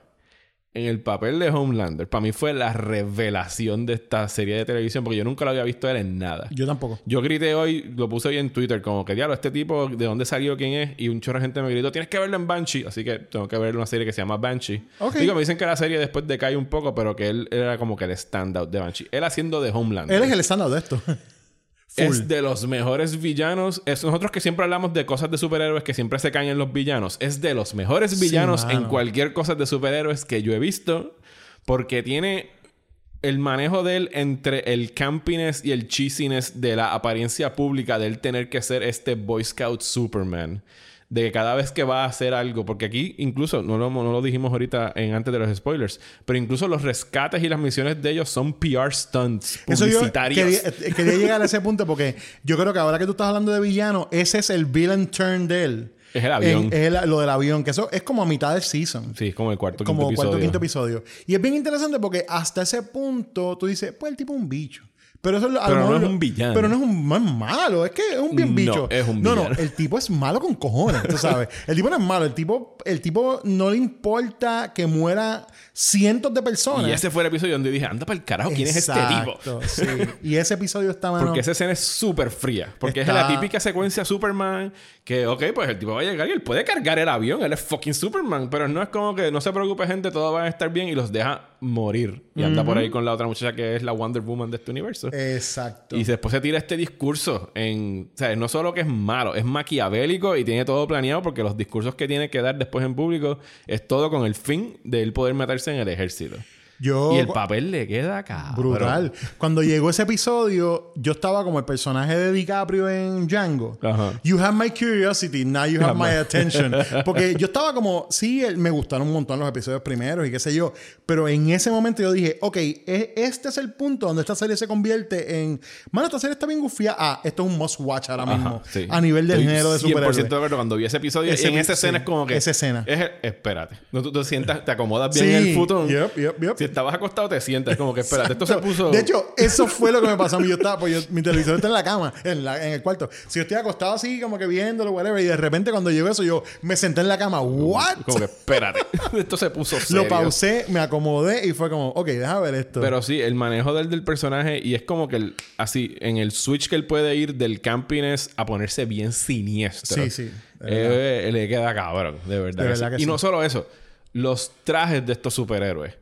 en el papel de Homelander, para mí fue la revelación de esta serie de televisión, porque yo nunca lo había visto él en nada. Yo tampoco. Yo grité hoy, lo puse hoy en Twitter, como que diablo, este tipo, ¿de dónde salió? ¿Quién es? Y un chorro de gente me gritó, tienes que verlo en Banshee. Así que tengo que ver una serie que se llama Banshee. Ok. Digo, me dicen que la serie después decae un poco, pero que él era como que el standout de Banshee. Él haciendo de Homelander. Él es el estándar de esto. (laughs) Full. Es de los mejores villanos. Es nosotros que siempre hablamos de cosas de superhéroes que siempre se caen en los villanos. Es de los mejores villanos en cualquier cosa de superhéroes que yo he visto. Porque tiene el manejo de él entre el campiness y el cheesiness de la apariencia pública de él tener que ser este Boy Scout Superman. De que cada vez que va a hacer algo, porque aquí incluso, no lo, no lo dijimos ahorita en antes de los spoilers, pero incluso los rescates y las misiones de ellos son PR stunts Eso yo publicitarios. quería, eh, quería llegar a ese punto porque yo creo que ahora que tú estás hablando de villano, ese es el villain turn de él. Es el avión. Es el- lo del avión, que eso es como a mitad del season. Sí, es como el cuarto como quinto cuarto episodio. quinto episodio. Y es bien interesante porque hasta ese punto tú dices, pues el tipo es un bicho. Pero eso Pero no es un villano. Pero no es un no malo, es que es un bien No, bicho. es un No, no, el tipo es malo con cojones, tú sabes. (laughs) El tipo no es malo, el tipo, el tipo no le importa que muera cientos de personas. Y ese fue el episodio donde dije, anda para el carajo, ¿quién es este tipo? Sí. Y ese episodio está mano, Porque esa escena es súper fría. Porque Está- es la típica secuencia Superman que, ok, pues el tipo va a llegar y él puede cargar el avión. Él es fucking Superman. Pero no es como que no se preocupe, gente, todo va a estar bien y los deja morir. Y anda por ahí con la otra muchacha que es la Wonder Woman de este universo. Exacto. Y después se tira este discurso en... O sea, no solo que es malo, es maquiavélico y tiene todo planeado porque los discursos que tiene que dar después en público es todo con el fin de él poder meterse en el ejército. Yo Y el papel le queda acá. Brutal. Cuando llegó ese episodio, yo estaba como el personaje de DiCaprio en Django. Ajá. You have my curiosity, now you have my (laughs) attention. Porque yo estaba como, sí, me gustaron un montón los episodios primeros y qué sé yo. Pero en ese momento yo dije, ok, e- este es el punto donde esta serie se convierte en. Mano, esta serie está bien gufía. Ah, esto es un must watch ahora mismo. Ajá, sí. A nivel del Estoy género de 100% superhéroes. de acuerdo. Cuando vi ese episodio, Ese- y en esa sí, escena es como que... esa escena. es el- espérate. No, tú te sientas, te acomodas bien Sí. en el futón. Yep, yep, yep. Estabas acostado te sientas. Como que, espérate, esto se puso... De hecho, eso fue lo que me pasó a mí. Yo estaba, pues yo- mi televisor está en la cama, en, la- en el cuarto. Si yo estoy acostado así, como que viéndolo, whatever, y de repente cuando llegó eso, yo me senté en la cama. ¿What? Como que, espérate. (laughs) esto se puso Lo serio. pausé, me acomodé y fue como, ok, déjame ver esto. Pero sí, el manejo del, del personaje y es como que el- así, en el switch que él puede ir del campiness a ponerse bien siniestro. Sí, sí, Eh, le queda cabrón, de verdad. De verdad sí. que y sí. no solo eso, los trajes de estos superhéroes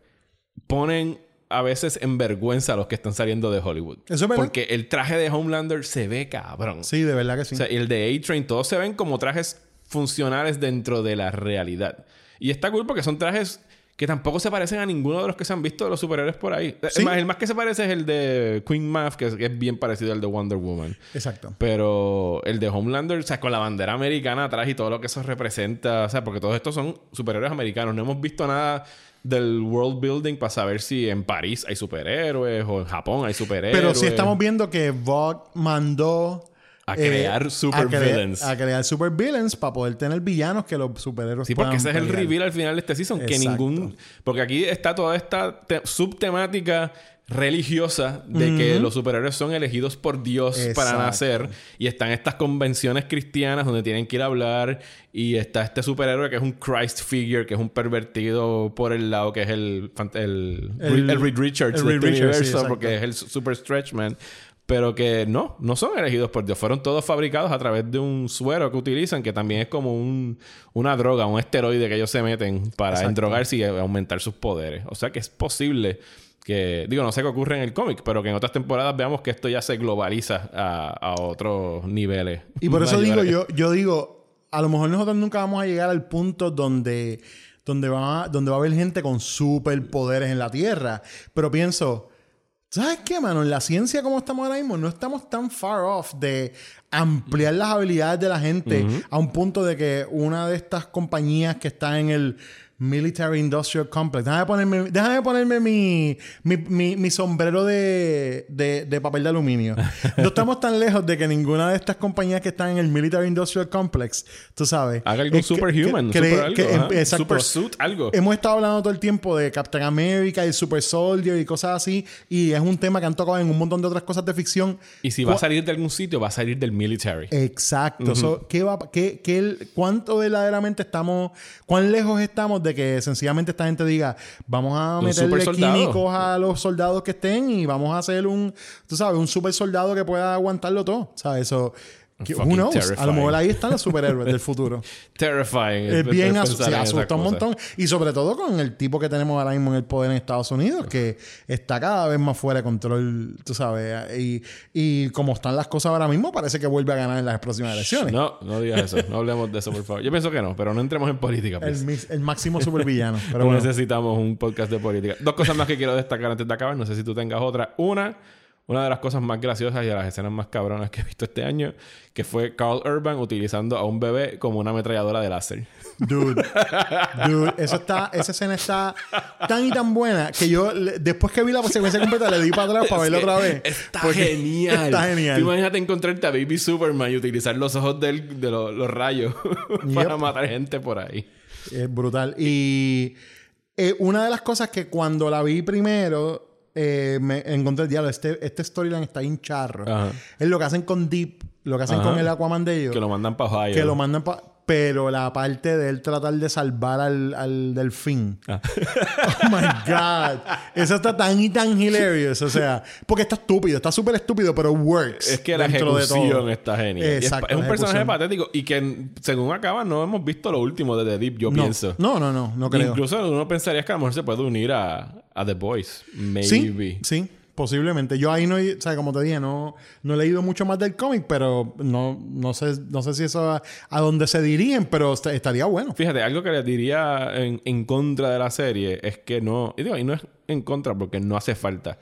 ponen a veces en vergüenza a los que están saliendo de Hollywood. Eso es verdad. Porque el traje de Homelander se ve cabrón. sí, de verdad que sí. O sea, y el de A-Train, todos se ven como trajes funcionales dentro de la realidad. Y está cool porque son trajes que tampoco se parecen a ninguno de los que se han visto de los superhéroes por ahí. Sí. más, el más que se parece es el de Queen Math, que es, que es bien parecido al de Wonder Woman. Exacto. Pero el de Homelander, o sea, con la bandera americana atrás y todo lo que eso representa, o sea, porque todos estos son superhéroes americanos. No hemos visto nada del world building para saber si en París hay superhéroes o en Japón hay superhéroes. Pero sí estamos viendo que Vogue mandó A eh, crear super a cre-. A crear super villains para poder tener villanos que los superhéroes Sí, porque ese es el reveal al final de este season. Que ningún. Porque aquí está toda esta te- subtemática religiosa de que los superhéroes son elegidos por Dios para nacer. Y están estas convenciones cristianas donde tienen que ir a hablar. Y está este superhéroe que es un Christ figure, que es un pervertido por el lado, que es el, el, El- el Reed Richards el de Reed este Richards, universo, porque es el super stretch man. Pero que no, no son elegidos por Dios. Fueron todos fabricados a través de un suero que utilizan, que también es como un, una droga, un esteroide que ellos se meten para endrogarse y aumentar sus poderes. O sea que es posible que, digo, no sé qué ocurre en el cómic, pero que en otras temporadas veamos que esto ya se globaliza a, a otros niveles. Y por eso digo yo, yo digo, a lo mejor nosotros nunca vamos a llegar al punto donde, donde, va, donde va a haber gente con superpoderes en la Tierra. Pero pienso, ¿sabes qué, mano? En la ciencia como estamos ahora mismo, no estamos tan far off de ampliar las habilidades de la gente a un punto de que una de estas compañías que está en el Military Industrial Complex. Déjame ponerme, déjame ponerme mi, mi, mi- mi sombrero de, de- de papel de aluminio. (laughs) No estamos tan lejos de que ninguna de estas compañías que están en el Military Industrial Complex, tú sabes. Haga que- superhuman, que- super cree- algo, que- em, exacto. Super suit, algo. Hemos estado hablando todo el tiempo de Captain America y Super Soldier y cosas así. Y es un tema que han tocado en un montón de otras cosas de ficción. Y si va a salir de algún sitio, va a salir del military. Exacto. So, ¿qué va, qué, qué ¿Cuánto verdaderamente estamos, cuán lejos estamos de que sencillamente esta gente diga, vamos a Un meterle químicos a los soldados que estén y vamos a hacer un, tú sabes, un super soldado que pueda aguantarlo todo? ¿Sabes? Eso, who knows? A terrifying. lo mejor ahí están los superhéroes del futuro. (laughs) Terrifying. Es bien asu- esas asusta un montón. Y sobre todo con el tipo que tenemos ahora mismo en el poder en Estados Unidos, que está cada vez más fuera de control, tú sabes. Y, y como están las cosas ahora mismo, parece que vuelve a ganar en las próximas elecciones. No, no digas eso. No hablemos de eso, por favor. Yo pienso que no, pero no entremos en política. El, el máximo supervillano. (laughs) Pero No bueno. necesitamos un podcast de política. Dos cosas más que quiero destacar antes de acabar. No sé si tú tengas otra. Una, una de las cosas más graciosas y de las escenas más cabronas que he visto este año, que fue Carl Urban utilizando a un bebé como una ametralladora de láser. Dude, dude, eso está, esa escena está tan y tan buena que yo, después que vi la secuencia completa, le di para atrás para verla otra vez. Está genial. Está genial. Tú imagínate encontrarte a Baby Superman y utilizar los ojos del- de, los- los rayos (laughs) para Yep. matar gente por ahí. Es brutal. Y eh, una de las cosas que cuando la vi primero, eh, me encontré el diablo. Este, este storyline está bien charro. Ajá. Es lo que hacen con Deep, lo que hacen Ajá. con el Aquaman de ellos. Que lo mandan para Ohio. que lo mandan pa- Pero la parte de él tratar de salvar al, al delfín. Ah. (laughs) Oh my God. Eso está tan y tan hilarious. O sea, porque está estúpido, está súper estúpido, pero works. Es que la ejecución está genial. Es- Exacto, es, un personaje patético y que según acaba no hemos visto lo último de The Deep, yo No, pienso. no, no, no, no creo. Incluso uno pensaría que a lo mejor se puede unir a, a The Boys. Sí, Maybe. sí, posiblemente. Yo ahí no, o como te dije, no, no he leído mucho más del cómic, pero no, no sé, no sé si eso a, a dónde se dirigen, pero est- estaría bueno. Fíjate, algo que les diría en, en contra de la serie es que no. Y digo, y no es en contra porque no hace falta.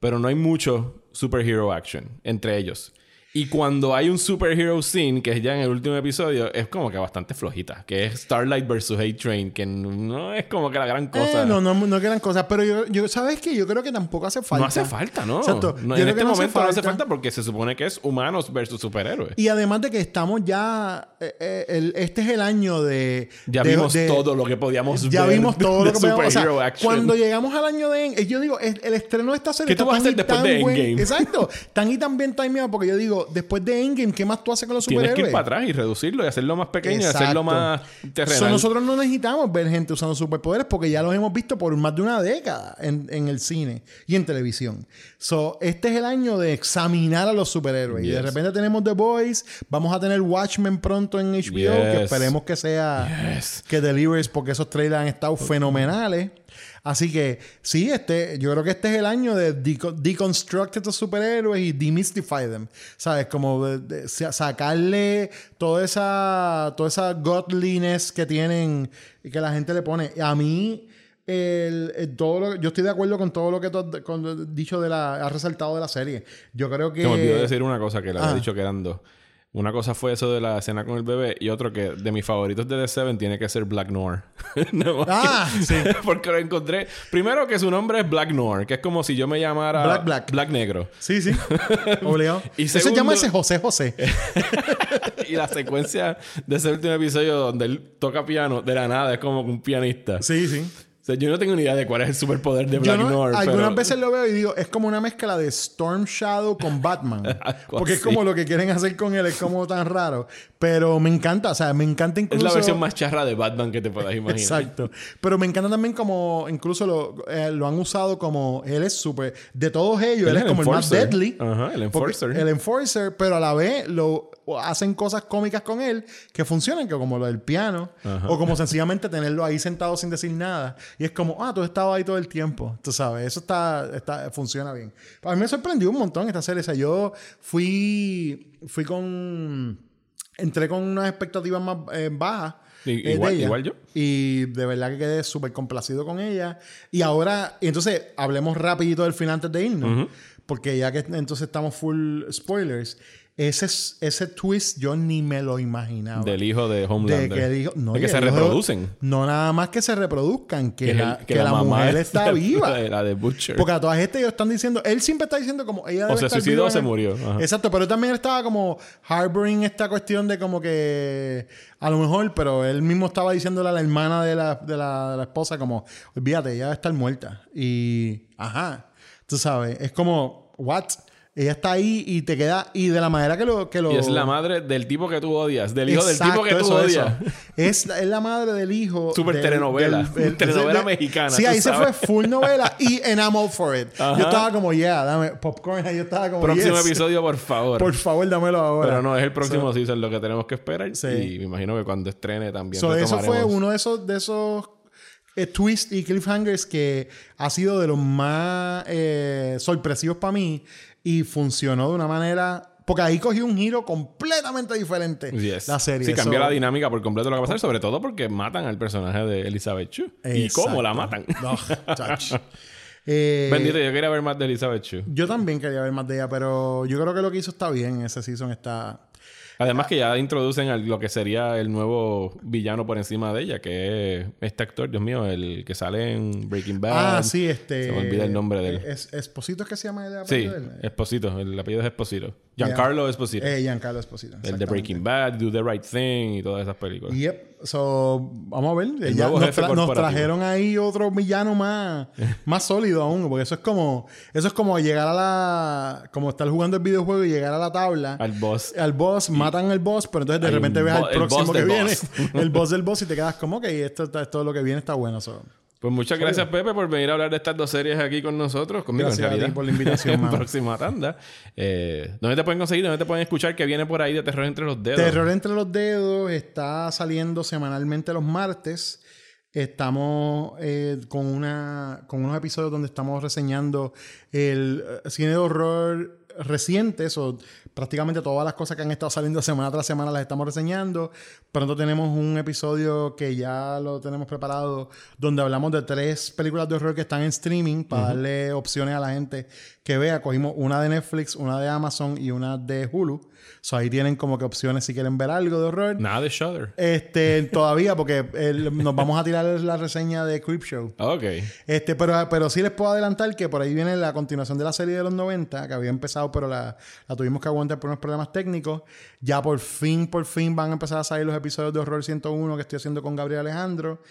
Pero no hay mucho superhero action entre ellos. Y cuando hay un superhero scene, que es ya en el último episodio, es como que bastante flojita. Que es Starlight versus A-Train, que no es como que la gran cosa. Eh, no, no, no quedan cosas. Pero yo, yo, ¿sabes qué? Yo creo que tampoco hace falta. No hace falta, ¿no? Exacto. No, Yo en creo que este no hace momento no hace falta. porque se supone que es humanos versus superhéroes. Y además de que estamos ya. eh, eh, el- este es el año de. Ya de- vimos de- todo lo que podíamos Ya ver vimos todo de lo que podíamos- o sea. Cuando llegamos al año de Endgame, yo digo, el, el estreno de esta serie. ¿Qué tú está vas a hacer después de buen- Endgame? Exacto. Tan y tan bien timeado porque yo digo, después de Endgame, ¿qué más tú haces con los Tienes superhéroes? que ir para atrás y reducirlo y hacerlo más pequeño y hacerlo más So, terrenal. nosotros no necesitamos ver gente usando superpoderes porque ya los hemos visto por más de una década en, en el cine y en televisión. So, este es el año de examinar a los superhéroes. Y de repente tenemos The Boys, vamos a tener Watchmen pronto en HBO, que esperemos que sea Yes. que delivers porque esos trailers han estado fenomenales. Así que sí, este, yo creo que este es el año de deco- deconstruct estos superhéroes y demystify them. ¿Sabes? Como de- de sa- sacarle toda esa, toda esa godliness que tienen y que la gente le pone. A mí, el, el- todo lo- yo estoy de acuerdo con todo lo que tú has con- dicho de la, has resaltado de la serie. Yo creo que. Se me olvidó decir una cosa que le había Ah. dicho que eran dos. Una cosa fue eso de la escena con el bebé y otro que de mis favoritos de The Seven tiene que ser Black Noir. (laughs) Ah, que- sí. (laughs) Porque lo encontré. Primero que su nombre es Black Noir, que es como si yo me llamara Black Black. Black Negro. Sí, sí. (laughs) Obligado. Y Ese se segundo- llama ese José José. y la secuencia de ese último episodio donde él toca piano de la nada es como un pianista. Sí, sí. O sea, yo no tengo ni idea de cuál es el superpoder de Yo Black no- Noir. algunas pero- veces lo veo y digo, es como una mezcla de Storm Shadow con Batman. (laughs) Porque es así. como lo que quieren hacer con él, es como tan raro. Pero me encanta, o sea, me encanta Es incluso. la versión más charra de Batman que te puedas imaginar. Exacto. Pero me encanta también como incluso lo, eh, lo han usado como él es súper. De todos ellos, él, Él es es como el el más deadly. Ajá, el enforcer. El enforcer, pero a la vez lo hacen cosas cómicas con él que funcionan, que como lo del piano, o como sencillamente tenerlo ahí sentado sin decir nada. Y es como, ah, tú estabas ahí todo el tiempo. Tú sabes, eso está, está, funciona bien. A mí me sorprendió un montón esta serie. O sea, yo fui, fui con. Entré con unas expectativas más eh, bajas. Eh, igual- igual yo. Y de verdad que quedé súper complacido con ella. Y ahora, entonces, hablemos rapidito del final antes de irnos. Porque ya que entonces estamos full spoilers. Ese, ese twist yo ni me lo imaginaba. Del hijo de de Homelander. que, no, de que y se el hijo- reproducen. No nada más que se reproduzcan, que, Que la, el- que la mujer es- está (laughs) viva. La de, Butcher. Porque a todas estas ellos están diciendo, él siempre está diciendo como ella debe se estar suicidó viva o se murió. Ajá. Exacto, pero él también estaba como harboring esta cuestión de como que a lo mejor, pero él mismo estaba diciéndole a la hermana de la, de la, de la esposa como, olvídate, ella a estar muerta. Y, ajá, tú sabes, es como, what? Ella está ahí y te queda, y de la manera que lo... Que lo Y es la madre del tipo que tú odias. Del hijo Exacto, del tipo que tú eso, odias. eso. Es, la- es la madre del hijo. Súper del- telenovela. Telenovela mexicana, Sí, ahí se fue full novela y en I'm all for it. Ajá. Yo estaba como, yeah, dame popcorn. Yo estaba como, Próximo yes. episodio, por favor. Por favor, dámelo ahora. Pero no, es el próximo season lo que tenemos que esperar. Sí. Y me imagino que cuando estrene también So, eso fue uno de esos, de esos eh, twists y cliffhangers que ha sido de los más eh, sorpresivos para mí y funcionó de una manera. Porque ahí cogió un giro completamente diferente Yes. la serie. Sí, cambió So, la dinámica por completo lo que va a pasar, sobre todo porque matan al personaje de Elizabeth Chu. ¿Y cómo la matan? No. (laughs) (laughs) Eh, Bendito, yo quería ver más de Elizabeth Chu. Yo también quería ver más de ella, pero yo creo que lo que hizo está bien. Ese season está. Además que ya introducen al- lo que sería el nuevo villano por encima de ella, que es este actor, Dios mío, el que sale en Breaking Bad. Ah, sí, este. Se me olvida el nombre de él. Es, Esposito es que se llama el Sí, apellido de él? Esposito, el apellido es Esposito. Giancarlo Esposito. Eh, Giancarlo Esposito. el de. Breaking Bad, Do the Right Thing y todas esas películas. Yep. So, vamos a ver. Ya nuevo nos, tra- nos trajeron ahí otro villano más, (laughs) más sólido aún. Porque eso es como. Eso es como llegar a la. Como estar jugando el videojuego y llegar a la tabla. Al boss. al boss, matan al boss, pero entonces de Hay repente ves al el próximo que viene. (laughs) el boss del boss y te quedas como que esto, está- todo lo que viene está bueno. so. Pues muchas gracias, Pepe, por venir a hablar de estas dos series aquí con nosotros, conmigo Gracias a en ti realidad. por la invitación, (laughs) en próxima tanda. Eh, ¿Dónde te pueden conseguir? ¿Dónde te pueden escuchar? que viene por ahí de Terror entre los dedos? Terror entre los dedos está saliendo semanalmente los martes. Estamos eh, con, una, con unos episodios donde estamos reseñando el eh, cine de horror recientes o prácticamente todas las cosas que han estado saliendo (laughs) semana tras semana las estamos reseñando. Pronto tenemos un episodio que ya lo tenemos preparado donde hablamos de tres películas de horror que están en streaming para darle opciones a la gente que vea. Cogimos una de Netflix, una de Amazon y una de Hulu. So ahí tienen como que opciones si quieren ver algo de horror. Nada de Shudder. Este, (laughs) todavía, porque el- nos vamos a tirar la reseña de Creepshow. Ok. Este, pero, pero sí les puedo adelantar que por ahí viene la continuación de la serie de los 90, que había empezado, pero la, la tuvimos que aguantar por unos problemas técnicos. Ya por fin, por fin van a empezar a salir los episodios de Horror 101 que estoy haciendo con Gabriel Alejandro.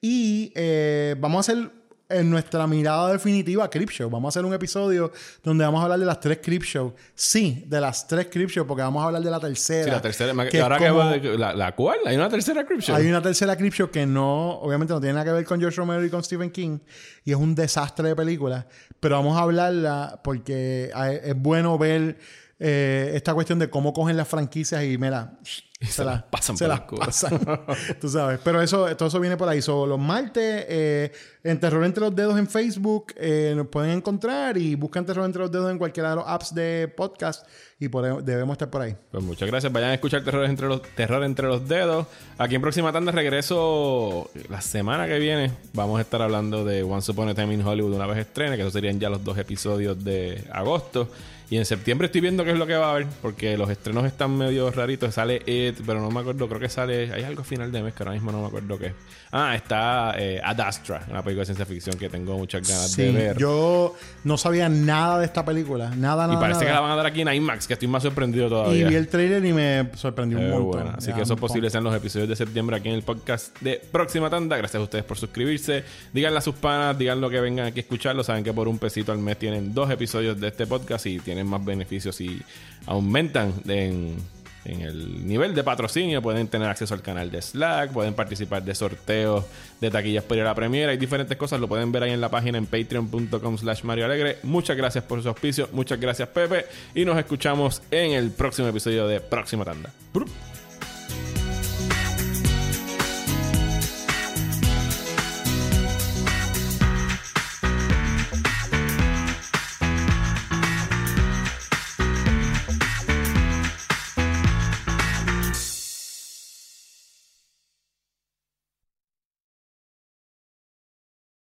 Y eh, vamos a hacer en nuestra mirada definitiva a Creepshow. Vamos a hacer un episodio donde vamos a hablar de las tres Creepshow. Sí, de las tres Creepshow, porque vamos a hablar de la tercera. Sí, la tercera. que ahora que como- va de- la, la cual, hay una tercera Creepshow. hay una tercera Creepshow que no, obviamente no tiene nada que ver con George Romero y con Stephen King. Y es un desastre de película. Pero vamos a hablarla porque es bueno ver eh, esta cuestión de cómo cogen las franquicias y mira, (laughs) se, las las pasan se por las pasan. (laughs) Tú sabes. Pero eso, todo eso viene por ahí. So, los martes, eh, en Terror Entre los Dedos en Facebook, eh, nos pueden encontrar y buscan Terror Entre los Dedos en cualquiera de los apps de podcast y por debemos estar por ahí. Pues muchas gracias. Vayan a escuchar Terror entre los, Terror entre los Dedos. Aquí en Próxima Tanda regreso la semana que viene. Vamos a estar hablando de Once Upon a Time in Hollywood una vez estrene, que esos serían ya los dos episodios de agosto. Y en septiembre estoy viendo qué es lo que va a haber, porque los estrenos están medio raritos. Sale It, pero no me acuerdo, creo que sale. Hay algo final de mes que ahora mismo no me acuerdo qué. Ah, está eh, Ad Astra, una película de ciencia ficción que tengo muchas ganas de ver. yo no sabía nada de esta película. Nada, nada. y parece nada. que la van a dar aquí en IMAX, que estoy más sorprendido Y todavía. vi el trailer y me sorprendió un Eh, montón. bueno, así Ya, que eso un posible sean los episodios de septiembre aquí en el podcast de Próxima Tanda. Gracias a ustedes por suscribirse. Díganle a sus panas, digan lo que vengan aquí a escucharlo. Saben que por un pesito al mes tienen dos episodios de este podcast y tienen más beneficios y aumentan en, el nivel de patrocinio. Pueden tener acceso al canal de Slack, pueden participar de sorteos de taquillas para la premiera. Hay diferentes cosas, lo pueden ver ahí en la página en patreon.com slash Mario Alegre. Muchas gracias por su auspicio, muchas gracias Pepe y nos escuchamos en el próximo episodio de Próxima Tanda.